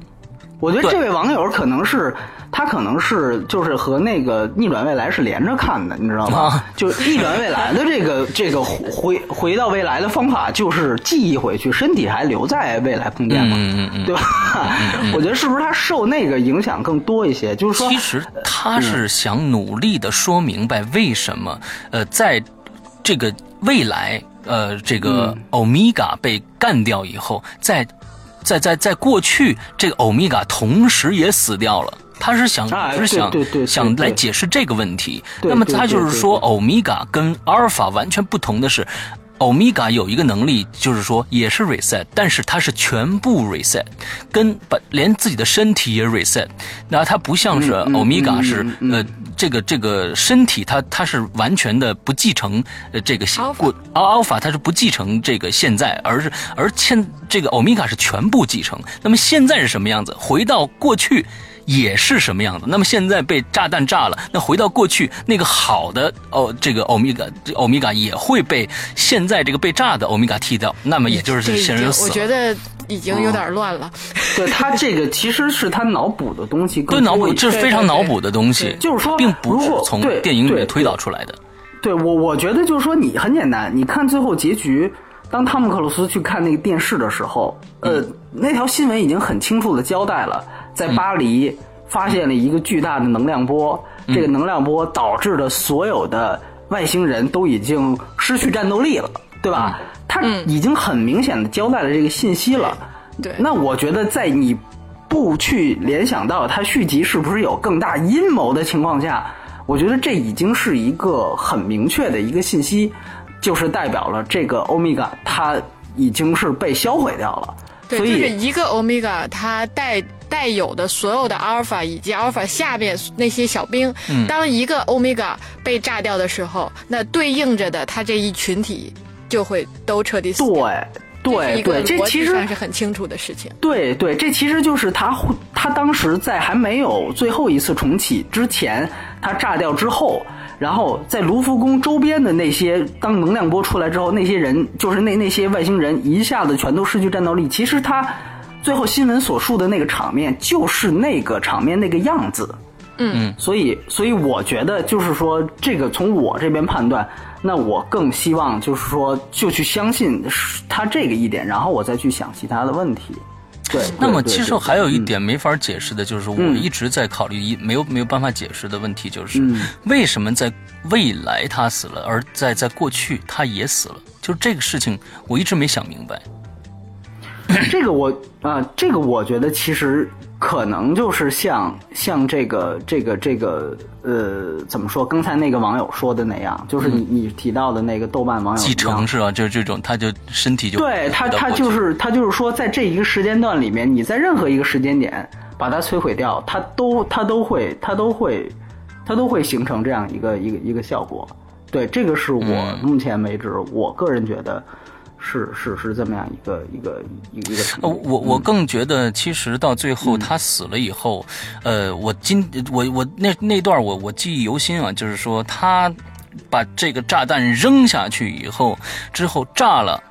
S3: 我觉得这位网友可能是。他可能是就是和那个逆转未来是连着看的，你知道吗？就逆转未来的这个这个回回到未来的方法，就是记忆回去，身体还留在未来空间嘛，对吧？我觉得是不是他受那个影响更多一些？就是说，
S2: 其实他是想努力的说明白为什么呃，在这个未来呃，这个欧米伽被干掉以后，在在在在过去，这个欧米伽同时也死掉了。他是想，是想想来解释这个问题。那么他就是说，欧米伽跟阿尔法完全不同的是，欧米伽有一个能力，就是说也是 reset，但是它是全部 reset，跟把连自己的身体也 reset。那它不像是欧米伽是呃这个这个身体，它它是完全的不继承呃这个过阿尔法它是不继承这个现在，而是而现这个欧米伽是全部继承。那么现在是什么样子？回到过去。也是什么样的？那么现在被炸弹炸了，那回到过去那个好的哦，这个欧米伽，欧米伽也会被现在这个被炸的欧米伽替掉。那么也就是现人死。
S1: 我觉得已经有点乱了。
S3: 对他这个其实是他脑补的东西，
S2: 对脑补这是非常脑补的东西。
S3: 就是说，
S2: 并不是从电影里面推导出来的。
S3: 对我，我觉得就是说，你很简单，你看最后结局，当汤姆克鲁斯去看那个电视的时候，呃，那条新闻已经很清楚的交代了。在巴黎发现了一个巨大的能量波，这个能量波导致的所有的外星人都已经失去战斗力了，对吧？他已经很明显的交代了这个信息了。
S1: 对，
S3: 那我觉得在你不去联想到他续集是不是有更大阴谋的情况下，我觉得这已经是一个很明确的一个信息，就是代表了这个欧米伽它已经是被销毁掉了。
S1: 对，就是一个欧米伽它带。带有的所有的阿尔法以及阿尔法下面那些小兵，当一个欧米伽被炸掉的时候，那对应着的他这一群体就会都彻底死。
S3: 对对对，这其实
S1: 是很清楚的事情。
S3: 对对，这其实就是他他当时在还没有最后一次重启之前，他炸掉之后，然后在卢浮宫周边的那些，当能量波出来之后，那些人就是那那些外星人一下子全都失去战斗力。其实他。最后新闻所述的那个场面就是那个场面那个样子，
S1: 嗯，
S3: 所以所以我觉得就是说这个从我这边判断，那我更希望就是说就去相信他这个一点，然后我再去想其他的问题。对，
S2: 那么其实还有一点没法解释的就是我一直在考虑一没有没有办法解释的问题就是为什么在未来他死了，而在在过去他也死了，就是这个事情我一直没想明白。
S3: 这个我啊，这个我觉得其实可能就是像像这个这个这个呃，怎么说？刚才那个网友说的那样，就是你你提到的那个豆瓣网友
S2: 继承是吧？就是这种，他就身体就
S3: 对他他就是他就是说，在这一个时间段里面，你在任何一个时间点把它摧毁掉，它都它都会它都会它都会形成这样一个一个一个效果。对，这个是我目前为止我个人觉得。是是是这么样一个一个一个
S2: 我我更觉得，其实到最后他死了以后，呃，我今我我那那段我我记忆犹新啊，就是说他把这个炸弹扔下去以后，之后炸了。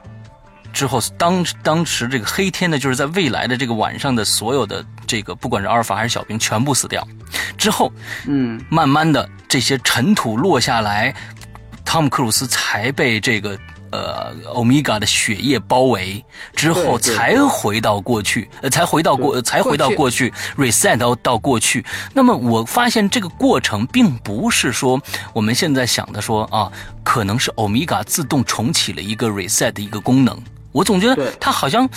S2: 之后，当当时这个黑天呢，就是在未来的这个晚上的所有的这个，不管是阿尔法还是小兵，全部死掉。之后，
S3: 嗯，
S2: 慢慢的这些尘土落下来，汤姆克鲁斯才被这个呃欧米伽的血液包围，之后才回到过去，呃，才回到过，呃才回到过去，reset 到到过去。那么我发现这个过程并不是说我们现在想的说啊，可能是欧米伽自动重启了一个 reset 的一个功能。我总觉得它好像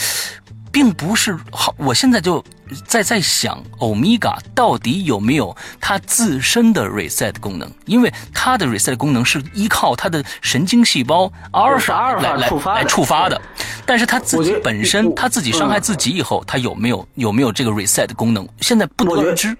S2: 并不是好，我现在就在在想，欧米伽到底有没有它自身的 reset 功能？因为它的 reset 功能是依靠它的神经细胞阿尔法
S3: 是阿尔法
S2: 来来
S3: 触发的
S2: 来触发的，但是它自己本身，它自己伤害自己以后，它有没有有没有这个 reset 功能？现在不
S3: 得
S2: 得而知。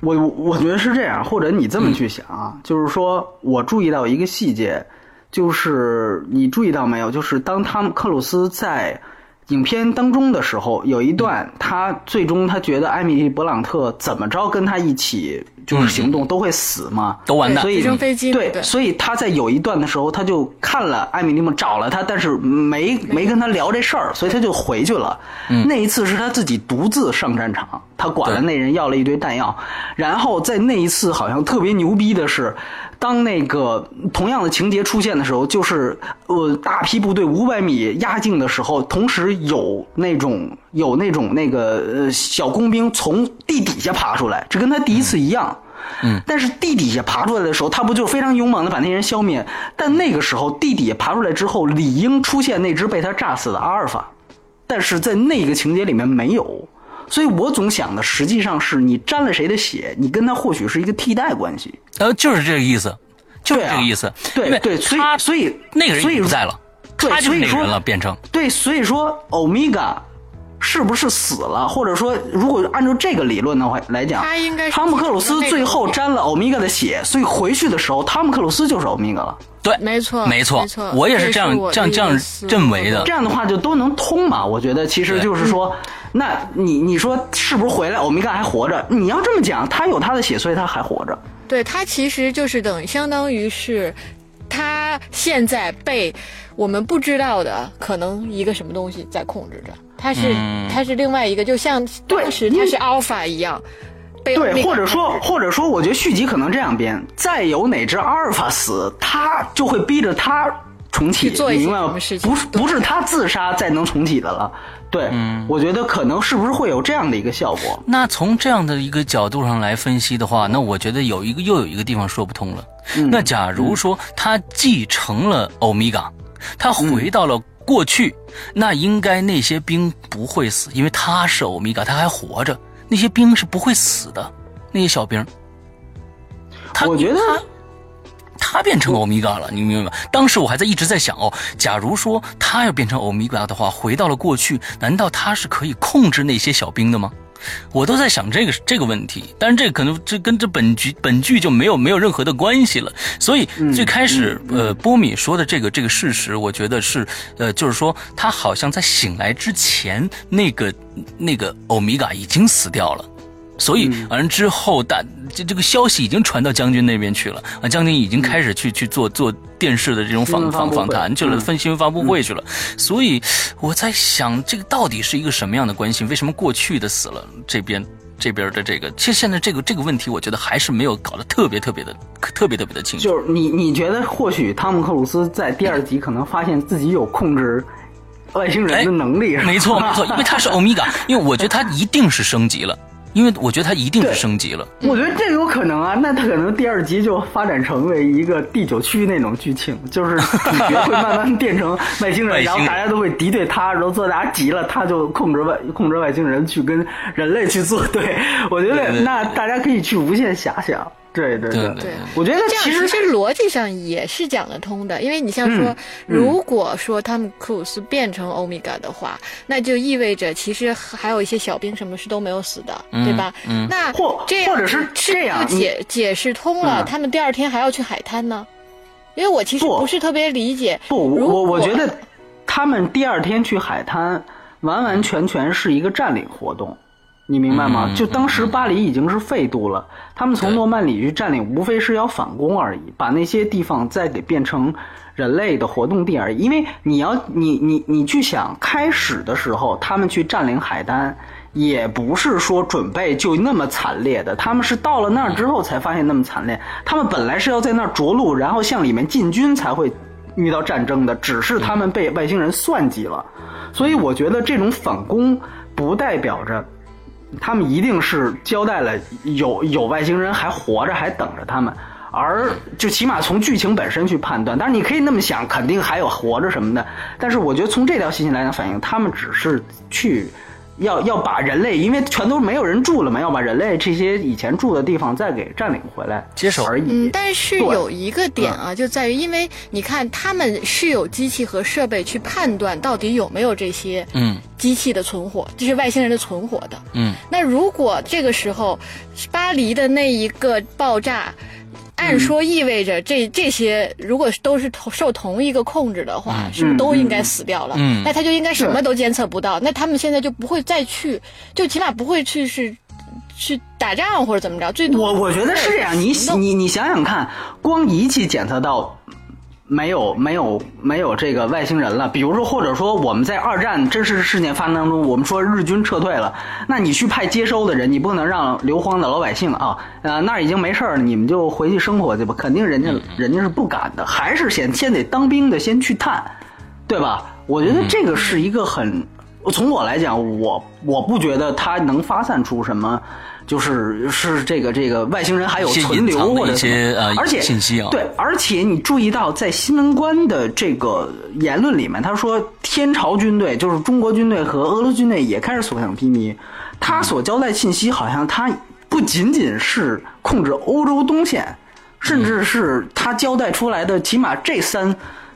S3: 我我觉得是这样，或者你这么去想啊，就是说我注意到一个细节，就是你注意到没有？就是当他们克鲁斯在影片当中的时候，有一段他最终他觉得艾米丽·勃朗特怎么着跟他一起就是行动都会死嘛，
S2: 都完蛋。
S3: 所以
S1: 直升飞机
S3: 对，
S1: 对。
S3: 所以他在有一段的时候，他就看了艾米丽们找了他，但是没没。跟他聊这事儿，所以他就回去了。那一次是他自己独自上战场，他管了那人要了一堆弹药，然后在那一次好像特别牛逼的是，当那个同样的情节出现的时候，就是呃大批部队五百米压境的时候，同时有那种有那种那个呃小工兵从地底下爬出来，这跟他第一次一样。
S2: 嗯，
S3: 但是地底下爬出来的时候，他不就非常勇猛的把那人消灭？但那个时候地底下爬出来之后，理应出现那只被他炸死的阿尔法，但是在那个情节里面没有。所以我总想的，实际上是你沾了谁的血，你跟他或许是一个替代关系。
S2: 呃，就是这个意思，就是这个意思。
S3: 对对，所以
S2: 他
S3: 所以
S2: 那个人不在了，
S3: 对
S2: 他就是
S3: 所以说
S2: 那个人了，变成。
S3: 对，所以说欧米伽是不是死了？或者说，如果按照这个理论的话来讲，
S1: 他应该是
S3: 汤姆克鲁斯最后沾了欧米伽的血，所以回去的时候，汤姆克鲁斯就是欧米伽了。
S2: 对，
S1: 没错
S2: 没错
S1: 没错
S2: 我也是这样
S1: 这
S2: 样这样认为的
S3: 这样的话就都能通嘛？我觉得其实就是说，那你你说是不是回来欧米伽还活着？你要这么讲，他有他的血，所以他还活着。
S1: 对他其实就是等于相当于是，他现在被我们不知道的可能一个什么东西在控制着，他是、
S2: 嗯。
S1: 他是另外一个，就像
S3: 对
S1: 当时他是 alpha 一样，
S3: 对，或者说或者说，我觉得续集可能这样编：再有哪只阿尔法死，他就会逼着他重启，
S1: 去做一些
S3: 你明白吗？不是不是他自杀再能重启的了。对，
S2: 嗯。
S3: 我觉得可能是不是会有这样的一个效果？
S2: 那从这样的一个角度上来分析的话，那我觉得有一个又有一个地方说不通了。
S3: 嗯。
S2: 那假如说他继承了欧米伽，他回到了过去，那应该那些兵不会死，因为他是欧米伽，他还活着，那些兵是不会死的，那些小兵。他
S3: 我觉得
S2: 他他变成欧米伽了，你明白吗？当时我还在一直在想哦，假如说他要变成欧米伽的话，回到了过去，难道他是可以控制那些小兵的吗？我都在想这个这个问题，但是这可能这跟这本剧本剧就没有没有任何的关系了。所以最开始、呃波米说的这个这个事实，我觉得是呃就是说他好像在醒来之前，那个那个欧米伽已经死掉了。所以，完了之后，大这这个消息已经传到将军那边去了啊！将军已经开始去去做做电视的这种访访访谈去了，
S3: 嗯
S2: 分新闻发布会去了。所以我在想，这个到底是一个什么样的关系？为什么过去的死了，这边这边的这个，其实现在这个这个问题，我觉得还是没有搞得特别特别的特别特别的清楚。
S3: 就是你你觉得或许汤姆克鲁斯在第二集可能发现自己有控制外星人的能力，
S2: 哎 [LAUGHS] 没错没错，因为他是欧米伽，因为我觉得他一定是升级了，因为我觉得他一定是升级了。
S3: 我觉得这有可能啊，那他可能第二集就发展成为一个第九区那种剧情，就是主角会慢慢变成外星人，
S2: 星人
S3: 然后大家都会敌对他，然后做大家急了，他就控制外控制外星人去跟人类去作对。我觉得那大家可以去无限遐想。对对
S2: 对。
S3: 对
S2: 对
S3: 我觉得
S1: 这样
S3: 其实
S1: 其实逻辑上也是讲得通的，因为你像说，
S3: 嗯。
S1: 如果说汤姆克鲁斯变成欧米伽的话，那就意味着其实还有一些小兵什么是都没有死的，
S2: 嗯
S1: 对吧？
S2: 嗯。
S1: 那
S3: 或
S1: 这样
S3: 或者是这样
S1: 就解解释通了，
S3: 嗯。
S1: 他们第二天还要去海滩呢？因为我其实
S3: 不。
S1: 不是特别理解，
S3: 不，我我觉得，他们第二天去海滩，完完全全是一个占领活动，你明白吗？
S2: 嗯
S3: 就当时巴黎已经是废都了，他们从诺曼底去占领，无非是要反攻而已，把那些地方再给变成人类的活动地而已。因为你要你你你去想，开始的时候他们去占领海丹。也不是说准备就那么惨烈的，他们是到了那儿之后才发现那么惨烈。他们本来是要在那儿着陆，然后向里面进军才会遇到战争的，只是他们被外星人算计了。所以我觉得这种反攻不代表着他们一定是交代了有有外星人还活着，还等着他们。而就起码从剧情本身去判断，当然你可以那么想，肯定还有活着什么的。但是我觉得从这条信息来讲，反映他们只是去要要把人类，因为全都没有人住了嘛，要把人类这些以前住的地方再给占领回来，
S2: 接手
S3: 而已。
S1: 嗯，但是有一个点啊，就在于，因为你看，他们是有机器和设备去判断到底有没有这些
S2: 嗯
S1: 机器的存活，这是外星人的存活的。
S2: 嗯，
S1: 那如果这个时候巴黎的那一个爆炸，按说意味着这这些如果都是同受同一个控制的话，是不是都应该死掉了？
S2: 嗯
S1: 那他就应该什么都监测不到，那他们现在就不会再去，就起码不会去是去打仗或者怎么着，最多
S3: 我我觉得是这样，你你你想想看，光仪器检测到没有没有没有这个外星人了，比如说或者说我们在二战真实事件发生当中，我们说日军撤退了，那你去派接收的人，你不能让流荒的老百姓啊，呃那儿已经没事儿了，你们就回去生活去吧，肯定人家人家是不敢的，还是先先得当兵的先去探，对吧？我觉得这个是一个很，从我来讲，我我不觉得他能发散出什么，就是是这个这个外星人还有存留或者什么
S2: 一些呃
S3: 而且
S2: 信息啊
S3: 对，而且你注意到在新闻官的这个言论里面，他说天朝军队就是中国军队和俄罗斯军队也开始所向披靡，他所交代信息好像他不仅仅是控制欧洲东线。甚至是他交代出来的，起码这三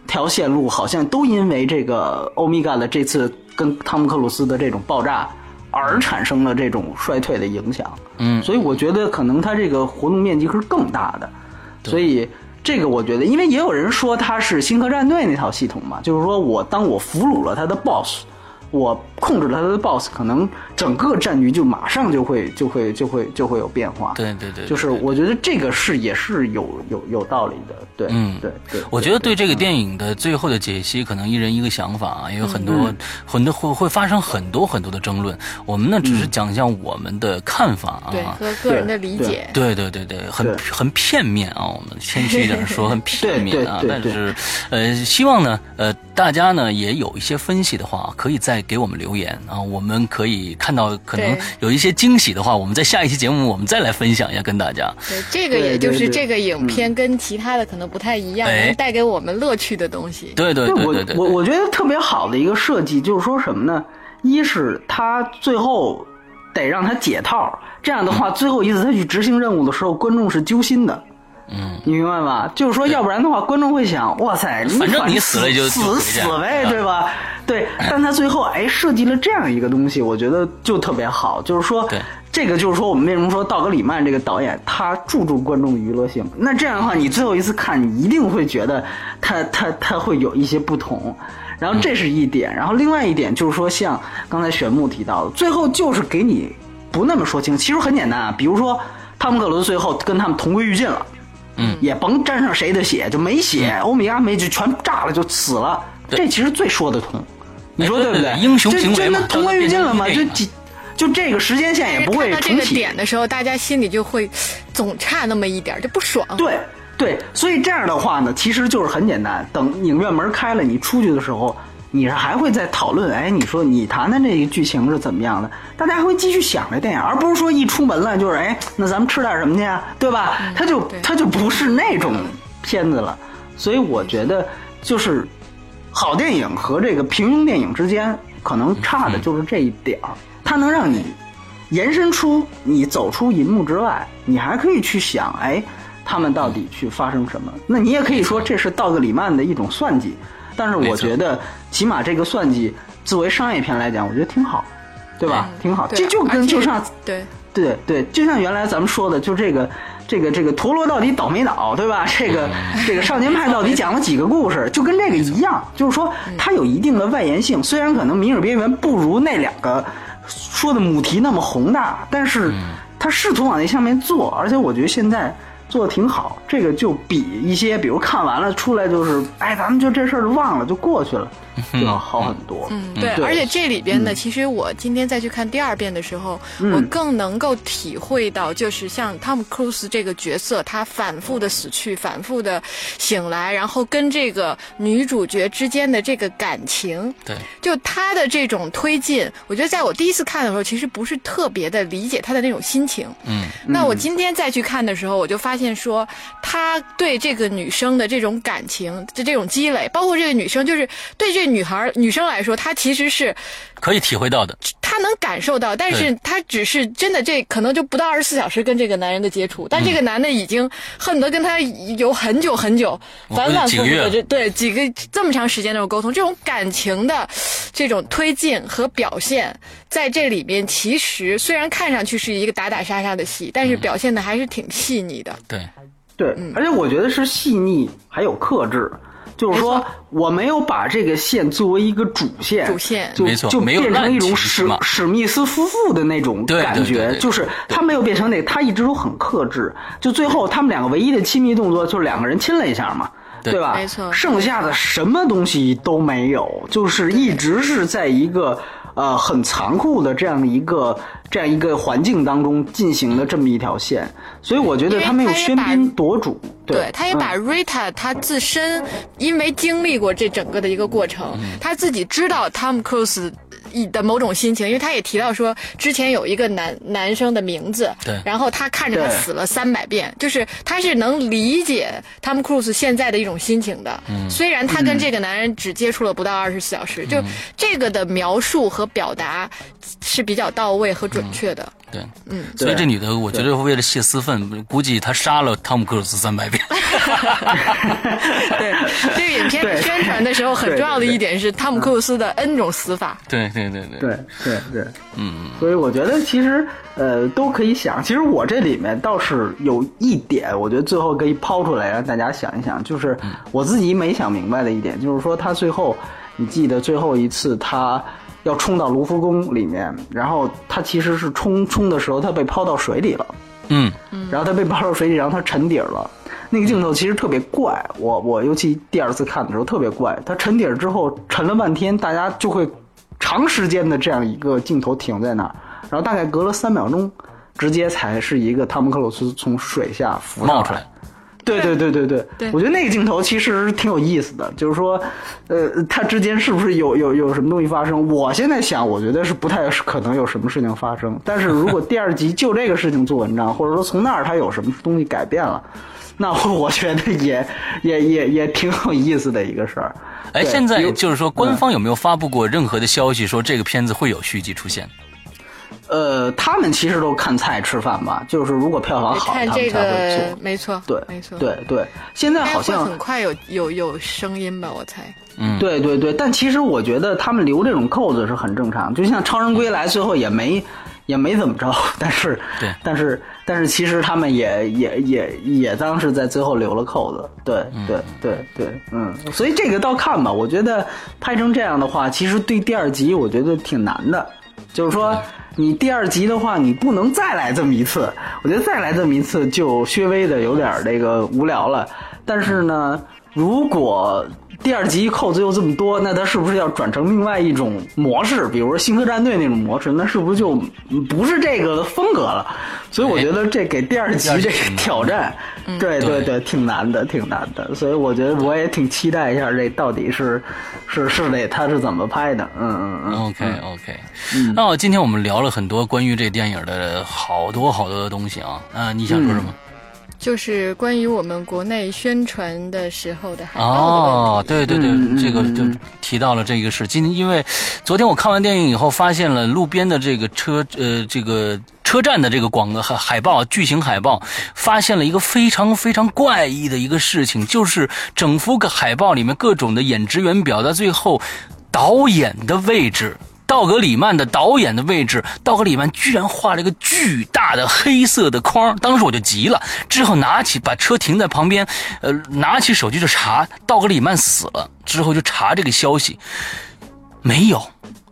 S3: 条线路好像都因为这个欧米伽的这次跟汤姆克鲁斯的这种爆炸而产生了这种衰退的影响。
S2: 嗯
S3: 所以我觉得可能它这个活动面积是更大的。所以这个我觉得，因为也有人说它是星河战队那套系统嘛，就是说我当我俘虏了他的 BOSS。我控制了他的 BOSS，可能整个战局就马上就会就会就会就会有变化。
S2: 对对对，
S3: 就是我觉得这个是也是有有有道理的，对，
S2: 嗯
S3: 对对。
S2: 我觉得对这个电影的最后的解析，可能一人一个想法啊，也有很多、很多会会发生很多很多的争论。我们呢，只是讲一下我们的看法啊。
S1: 对和个人的理解。
S2: 对对对对，很很片面啊，我们谦虚一点说，很片面啊。但是，呃，希望呢，呃，大家呢也有一些分析的话，可以再给我们留言啊，我们可以看到可能有一些惊喜的话，我们在下一期节目我们再来分享一下跟大家。
S1: 对，这个也就是这个影片跟其他的可能不太一样，带给我们乐趣的东西。
S2: 对对对
S3: 我
S2: 对对，
S3: 我我觉得特别好的一个设计就是说什么呢？一是他最后得让他解套，这样的话，[LAUGHS] 最后一次他去执行任务的时候，观众是揪心的。
S2: 嗯，
S3: 你明白吧？就是说，要不然的话，观众会想，哇塞，
S2: 反正你
S3: 死
S2: 死了就就
S3: 死死呗，
S2: 啊
S3: 对吧？对，[LAUGHS] 但他最后哎设计了这样一个东西，我觉得就特别好，就是说
S2: 对，
S3: 这个就是说，我们为什么说道格里曼这个导演他注重观众娱乐性？那这样的话，你最后一次看，你一定会觉得他他他会有一些不同。然后这是一点，然后另外一点就是说，像刚才玄木提到的，最后就是给你不那么说清，其实很简单啊，比如说汤姆克鲁斯最后跟他们同归于尽了。
S2: 嗯，
S3: 也甭沾上谁的血，就没血，欧米伽没就全炸了，就死了。这其实最说得通，你说
S2: 对
S3: 对不对？
S2: 对英雄
S3: 就
S2: 行为嘛
S3: 同归于尽了嘛，就几就这个时间线也不会重
S1: 看到这个点。的时候，大家心里就会总差那么一点儿，就不爽。
S3: 对对，所以这样的话呢，其实就是很简单。等影院门开了，你出去的时候，你是还会再讨论，哎，你说你谈谈这个剧情是怎么样的？大家还会继续想这电影，而不是说一出门了就是，哎，那咱们吃点什么去啊？对吧？它就
S1: 对
S3: 他就不是那种片子了。所以我觉得，就是好电影和这个平庸电影之间，可能差的就是这一点儿，它能让你延伸出你走出银幕之外，你还可以去想，哎，他们到底去发生什么？那你也可以说这是道格里曼的一种算计，但是我觉得起码这个算计作为商业片来讲，我觉得挺好，对吧？挺好，这就跟就像
S1: 对
S3: 对对，就像原来咱们说的，就这个这个这个陀螺到底倒没倒，对吧？这个这个少年派到底 [LAUGHS] 讲了几个故事，就跟这个一样，就是说它有一定的外延性。虽然可能《明日边缘》不如那两个说的母题那么宏大，但是它试图往那上面做，而且我觉得现在做的挺好。这个就比一些，比如看完了出来就是，哎，咱们就这事儿就忘了，就过去了。就要好很多。
S1: 嗯，对，而且这里边呢，其实我今天再去看第二遍的时候，我更能够体会到，就是像汤姆·克鲁斯这个角色，他反复的死去，反复的醒来，然后跟这个女主角之间的这个感情，
S2: 对，
S1: 就他的这种推进，我觉得在我第一次看的时候，其实不是特别的理解他的那种心情。
S2: 嗯，
S1: 那我今天再去看的时候，我就发发现说，他对这个女生的这种感情的这种积累，包括这个女生就是对这。女孩、女生来说，她其实是
S2: 可以体会到的，
S1: 他能感受到，但是他只是真的这可能就不到二十四小时跟这个男人的接触，但这个男的已经恨不得跟他有很久很久，反反复复的这对几个这么长时间的沟通，这种感情的这种推进和表现，在这里面其实虽然看上去是一个打打杀杀的戏，但是表现的还是挺细腻的。
S2: 对，
S3: 对，而且我觉得是细腻还有克制。就是说，我没有把这个线作为一个主线，
S1: 主线
S3: 就就变成一种史史密斯夫妇的那种感
S2: 觉，
S3: 就是他没有变成那，他一直都很克制。就最后他们两个唯一的亲密动作就是两个人亲了一下嘛，对吧？
S1: 没错，
S3: 剩下的什么东西都没有，就是一直是在一个。呃，很残酷的这样的一个这样一个环境当中进行的这么一条线，所以我觉得他没有喧宾夺主。
S1: 对，他也把 Rita 他自身因为经历过这整个的一个过程，他自己知道 Tom Cruise。的某种心情，因为他也提到说，之前有一个男男生的名字，
S2: 对，
S1: 然后他看着他死了三百遍，就是他是能理解汤姆·克鲁斯现在的一种心情的。嗯，虽然他跟这个男人只接触了不到二十四小时，就这个的描述和表达是比较到位和准确的。
S2: 对，
S1: 嗯，
S2: 所以这女的，我觉得为了泄私愤，估计她杀了汤姆·克鲁斯三百遍。[LAUGHS]
S1: 对，这个影片宣传的时候很重要的一点是汤姆·克鲁斯的 N 种死法。
S2: 对对对对
S3: 对对对，
S2: 嗯，
S3: 所以我觉得其实呃都可以想，其实我这里面倒是有一点，我觉得最后可以抛出来让大家想一想，就是我自己没想明白的一点，就是说他最后，你记得最后一次他。要冲到卢浮宫里面，然后他其实是冲冲的时候，他被抛到水里了。
S2: 嗯，
S3: 然后他被抛到水里，然后他沉底了。那个镜头其实特别怪，我我尤其第二次看的时候特别怪。他沉底之后沉了半天，大家就会长时间的这样一个镜头停在那儿，然后大概隔了三秒钟，直接才是一个汤姆克鲁斯从水下浮
S2: 冒出来。
S3: 对对对对对，我觉得那个镜头其实挺有意思的，就是说，呃，它之间是不是有有有什么东西发生？我现在想，我觉得是不太可能有什么事情发生。但是如果第二集就这个事情做文章，或者说从那儿它有什么东西改变了，那我觉得也也也也挺有意思的一个事儿。
S2: 哎，现在就是说，官方有没有发布过任何的消息说这个片子会有续集出现？
S3: 呃，他们其实都看菜吃饭吧，就是如果票房好，他们才会做。
S1: 没错，
S3: 对，
S1: 没错，
S3: 对对。现在好像
S1: 很快有有有声音吧，我猜。
S2: 嗯，
S3: 对对对。但其实我觉得他们留这种扣子是很正常，就像《超人归来》最后也没也没怎么着，[LAUGHS] 但是
S2: 对，
S3: 但是但是其实他们也也也也当时在最后留了扣子。对对对对，嗯。所以这个倒看吧，我觉得拍成这样的话，其实对第二集我觉得挺难的，就是说。你第二集的话，你不能再来这么一次。我觉得再来这么一次就稍微的有点这个无聊了。但是呢，如果第二集扣子又这么多，那他是不是要转成另外一种模式？比如说《星河战队》那种模式，那是不是就不是这个风格了？所以我觉得这给第二集这个挑战，对对对，挺难的，挺难的。所以我觉得我也挺期待一下这到底是是是这他是怎么拍的？嗯嗯嗯。
S2: OK OK。那今天我们聊了很多关于这电影的好多好多的东西啊。嗯，你想说什么？
S1: 就是关于我们国内宣传的时候的海报
S2: 哦，对对对，这个就提到了这个事。今天因为昨天我看完电影以后，发现了路边的这个车呃这个车站的这个广告海海报巨型海报，发现了一个非常非常怪异的一个事情，就是整幅个海报里面各种的演职员表，到最后导演的位置道格里曼的导演的位置，道格里曼居然画了一个巨大的黑色的框，当时我就急了，之后拿起把车停在旁边，呃，拿起手机就查道格里曼死了，之后就查这个消息，没有，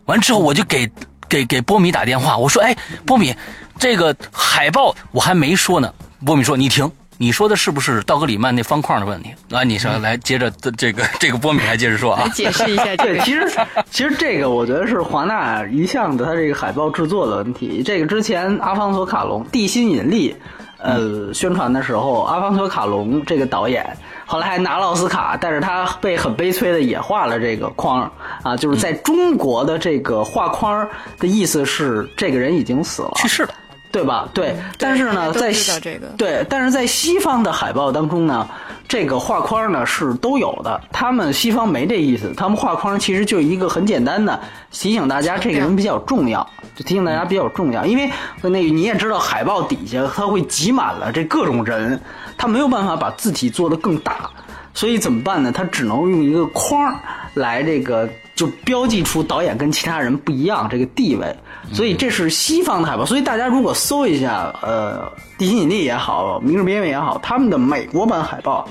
S2: 完之后我就给给给波米打电话，我说，哎，波米，这个海报我还没说呢，波米说你停。你说的是不是道格里曼那方框的问题？啊，你说来接着这个 [LAUGHS] 这个波米还接着说啊，
S1: 解释一下这
S3: 对，
S1: 个。
S3: 其实其实这个我觉得是华纳一向的他这个海报制作的问题。这个之前阿方索卡隆《地心引力》呃宣传的时候，阿方索卡隆这个导演后来还拿了奥斯卡，但是他被很悲催的也画了这个框啊，就是在中国的这个画框的意思是这个人已经死了，
S2: 去世了。
S3: 对吧？对，但是呢，
S1: 都
S3: 在
S1: 这个
S3: 对，但是在西方的海报当中呢，这个画框呢是都有的。他们西方没这意思，他们画框其实就一个很简单的提醒大家这个人比较重要，就提醒大家比较重要。因为那你也知道，海报底下它会挤满了这各种人，他没有办法把字体做得更大，所以怎么办呢？他只能用一个框来这个就标记出导演跟其他人不一样这个地位。所以这是西方的海报，所以大家如果搜一下，呃，地心引力也好，明日边缘也好，他们的美国版海报，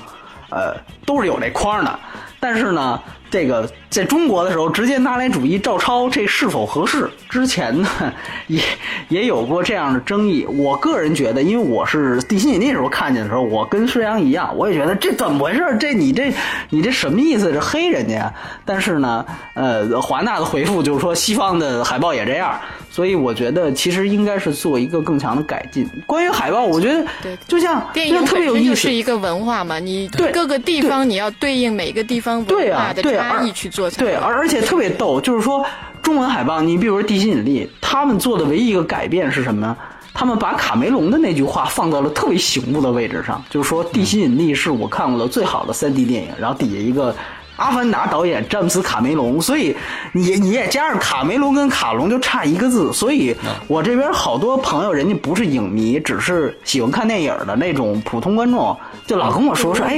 S3: 呃，都是有这框的。但是呢，这个在中国的时候直接拿来主义照抄，这是否合适？之前呢，也也有过这样的争议。我个人觉得，因为我是地心引力时候看见的时候，我跟孙杨一样，我也觉得这怎么回事？这你这你这什么意思？这黑人家？但是呢，呃，华纳的回复就是说，西方的海报也这样。所以我觉得其实应该是做一个更强的改进。关于海报，我觉得就像
S1: 电影
S3: 就特别有意思。
S1: 一个文化嘛，你
S3: 对
S1: 各个地方你要对应每个地方文化，的
S3: 对啊而
S1: 差异去做才
S3: 对，
S1: 对
S3: 而而且特别逗，就是说中文海报，你比如说《地心引力》，他们做的唯一一个改变是什么呢？他们把卡梅隆的那句话放到了特别醒目的位置上，就是说《地心引力》是我看过的最好的三 D 电影，然后底下一个。阿凡达导演詹姆斯卡梅隆，所以你你也加上卡梅隆跟卡隆就差一个字，所以我这边好多朋友人家不是影迷，只是喜欢看电影的那种普通观众，就老跟我说说，哎，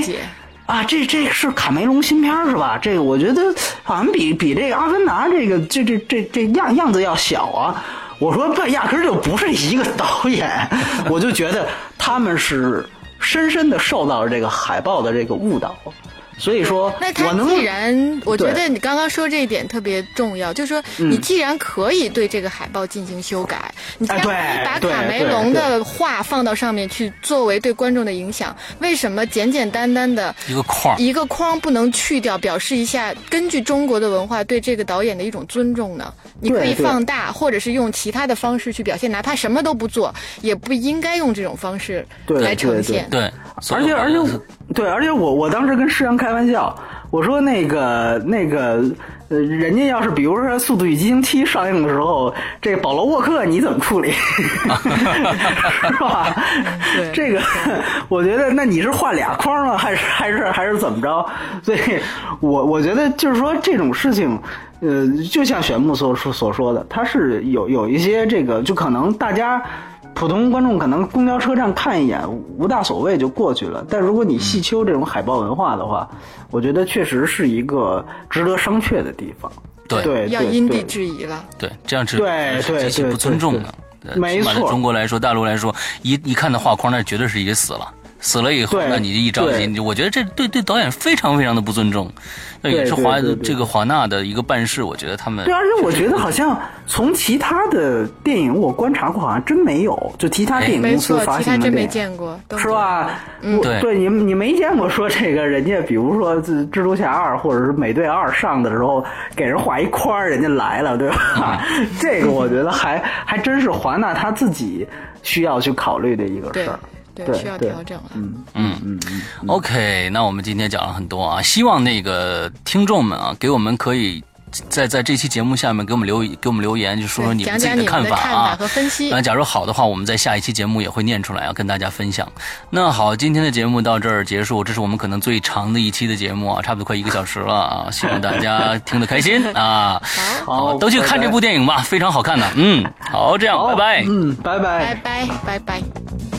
S3: 啊，这这是卡梅隆新片是吧？这个我觉得好像比比这个《阿凡达》这个这这这这样样子要小啊。我说这压根就不是一个导演，我就觉得他们是深深的受到了这个海报的这个误导。所以说，
S1: 那他既然，我觉得你刚刚说这一点特别重要，就是说你既然可以对这个海报进行修改，你既然可
S3: 哎对
S1: 以把卡梅隆的话放到上面去作为对观众的影响，为什么简简单单的
S2: 一个框
S1: 一个框不能去掉，表示一下根据中国的文化对这个导演的一种尊重呢？你可以放大，或者是用其他的方式去表现，哪怕什么都不做，也不应该用这种方式来呈
S3: 对对。
S1: 现。
S2: 对，
S3: 而且而且对，而且我我当时跟世阳开玩笑，我说那个那个呃，人家要是比如说《速度与激情七》上映的时候，这个保罗沃克你怎么处理？[LAUGHS] 是吧？
S1: 对
S3: 这个我觉得，那你是画俩框吗？还是还是还是怎么着？所以我我觉得就是说这种事情。呃，就像玄木所说所说的，他是有有一些这个，就可能大家普通观众可能公交车站看一眼无大所谓就过去了，但如果你细究这种海报文化的话，我觉得确实是一个值得商榷的地方。
S2: 对
S3: 对，
S1: 要因地制宜了。
S2: 对，这样是
S3: 对对对
S2: 极其不尊重的。
S3: 没错
S2: 中国来说，大陆来说，一一看到画框，那绝对是已经死了。死了以后，
S3: 对
S2: 那你一着急，
S3: 对
S2: 你我觉得这对对导演非常非常的不尊重。那也是华这个华纳的一个办事，我觉得他们
S3: 对，而且我觉得好像从其他的电影我观察过，好像真没有，就其他电影，公司发行的电影。
S1: 见过，
S3: 是吧？
S1: 嗯
S2: 对
S3: 对你你没见过说这个人家，比如说这蜘蛛侠二或者是美队二上的时候，给人画一框，人家来了，对吧？[LAUGHS] 这个我觉得还还真是华纳他自己需要去考虑的一个事儿。
S1: 对需要调整了。
S3: 嗯
S2: 嗯
S3: 嗯嗯
S2: ，OK，那我们今天讲了很多啊，希望那个听众们啊，给我们可以在在这期节目下面给我们留给我们留言，就说说你们自己
S1: 的看法
S2: 啊
S1: 和分析
S2: 那假如好的话，我们在下一期节目也会念出来啊，跟大家分享。那好，今天的节目到这儿结束，这是我们可能最长的一期的节目啊，差不多快一个小时了啊，希望大家听得开心啊。[LAUGHS]
S1: 好，
S2: 都去看这部电影吧，非常好看的。嗯，好，这样，拜拜。
S3: 嗯，拜拜
S1: 拜拜拜拜。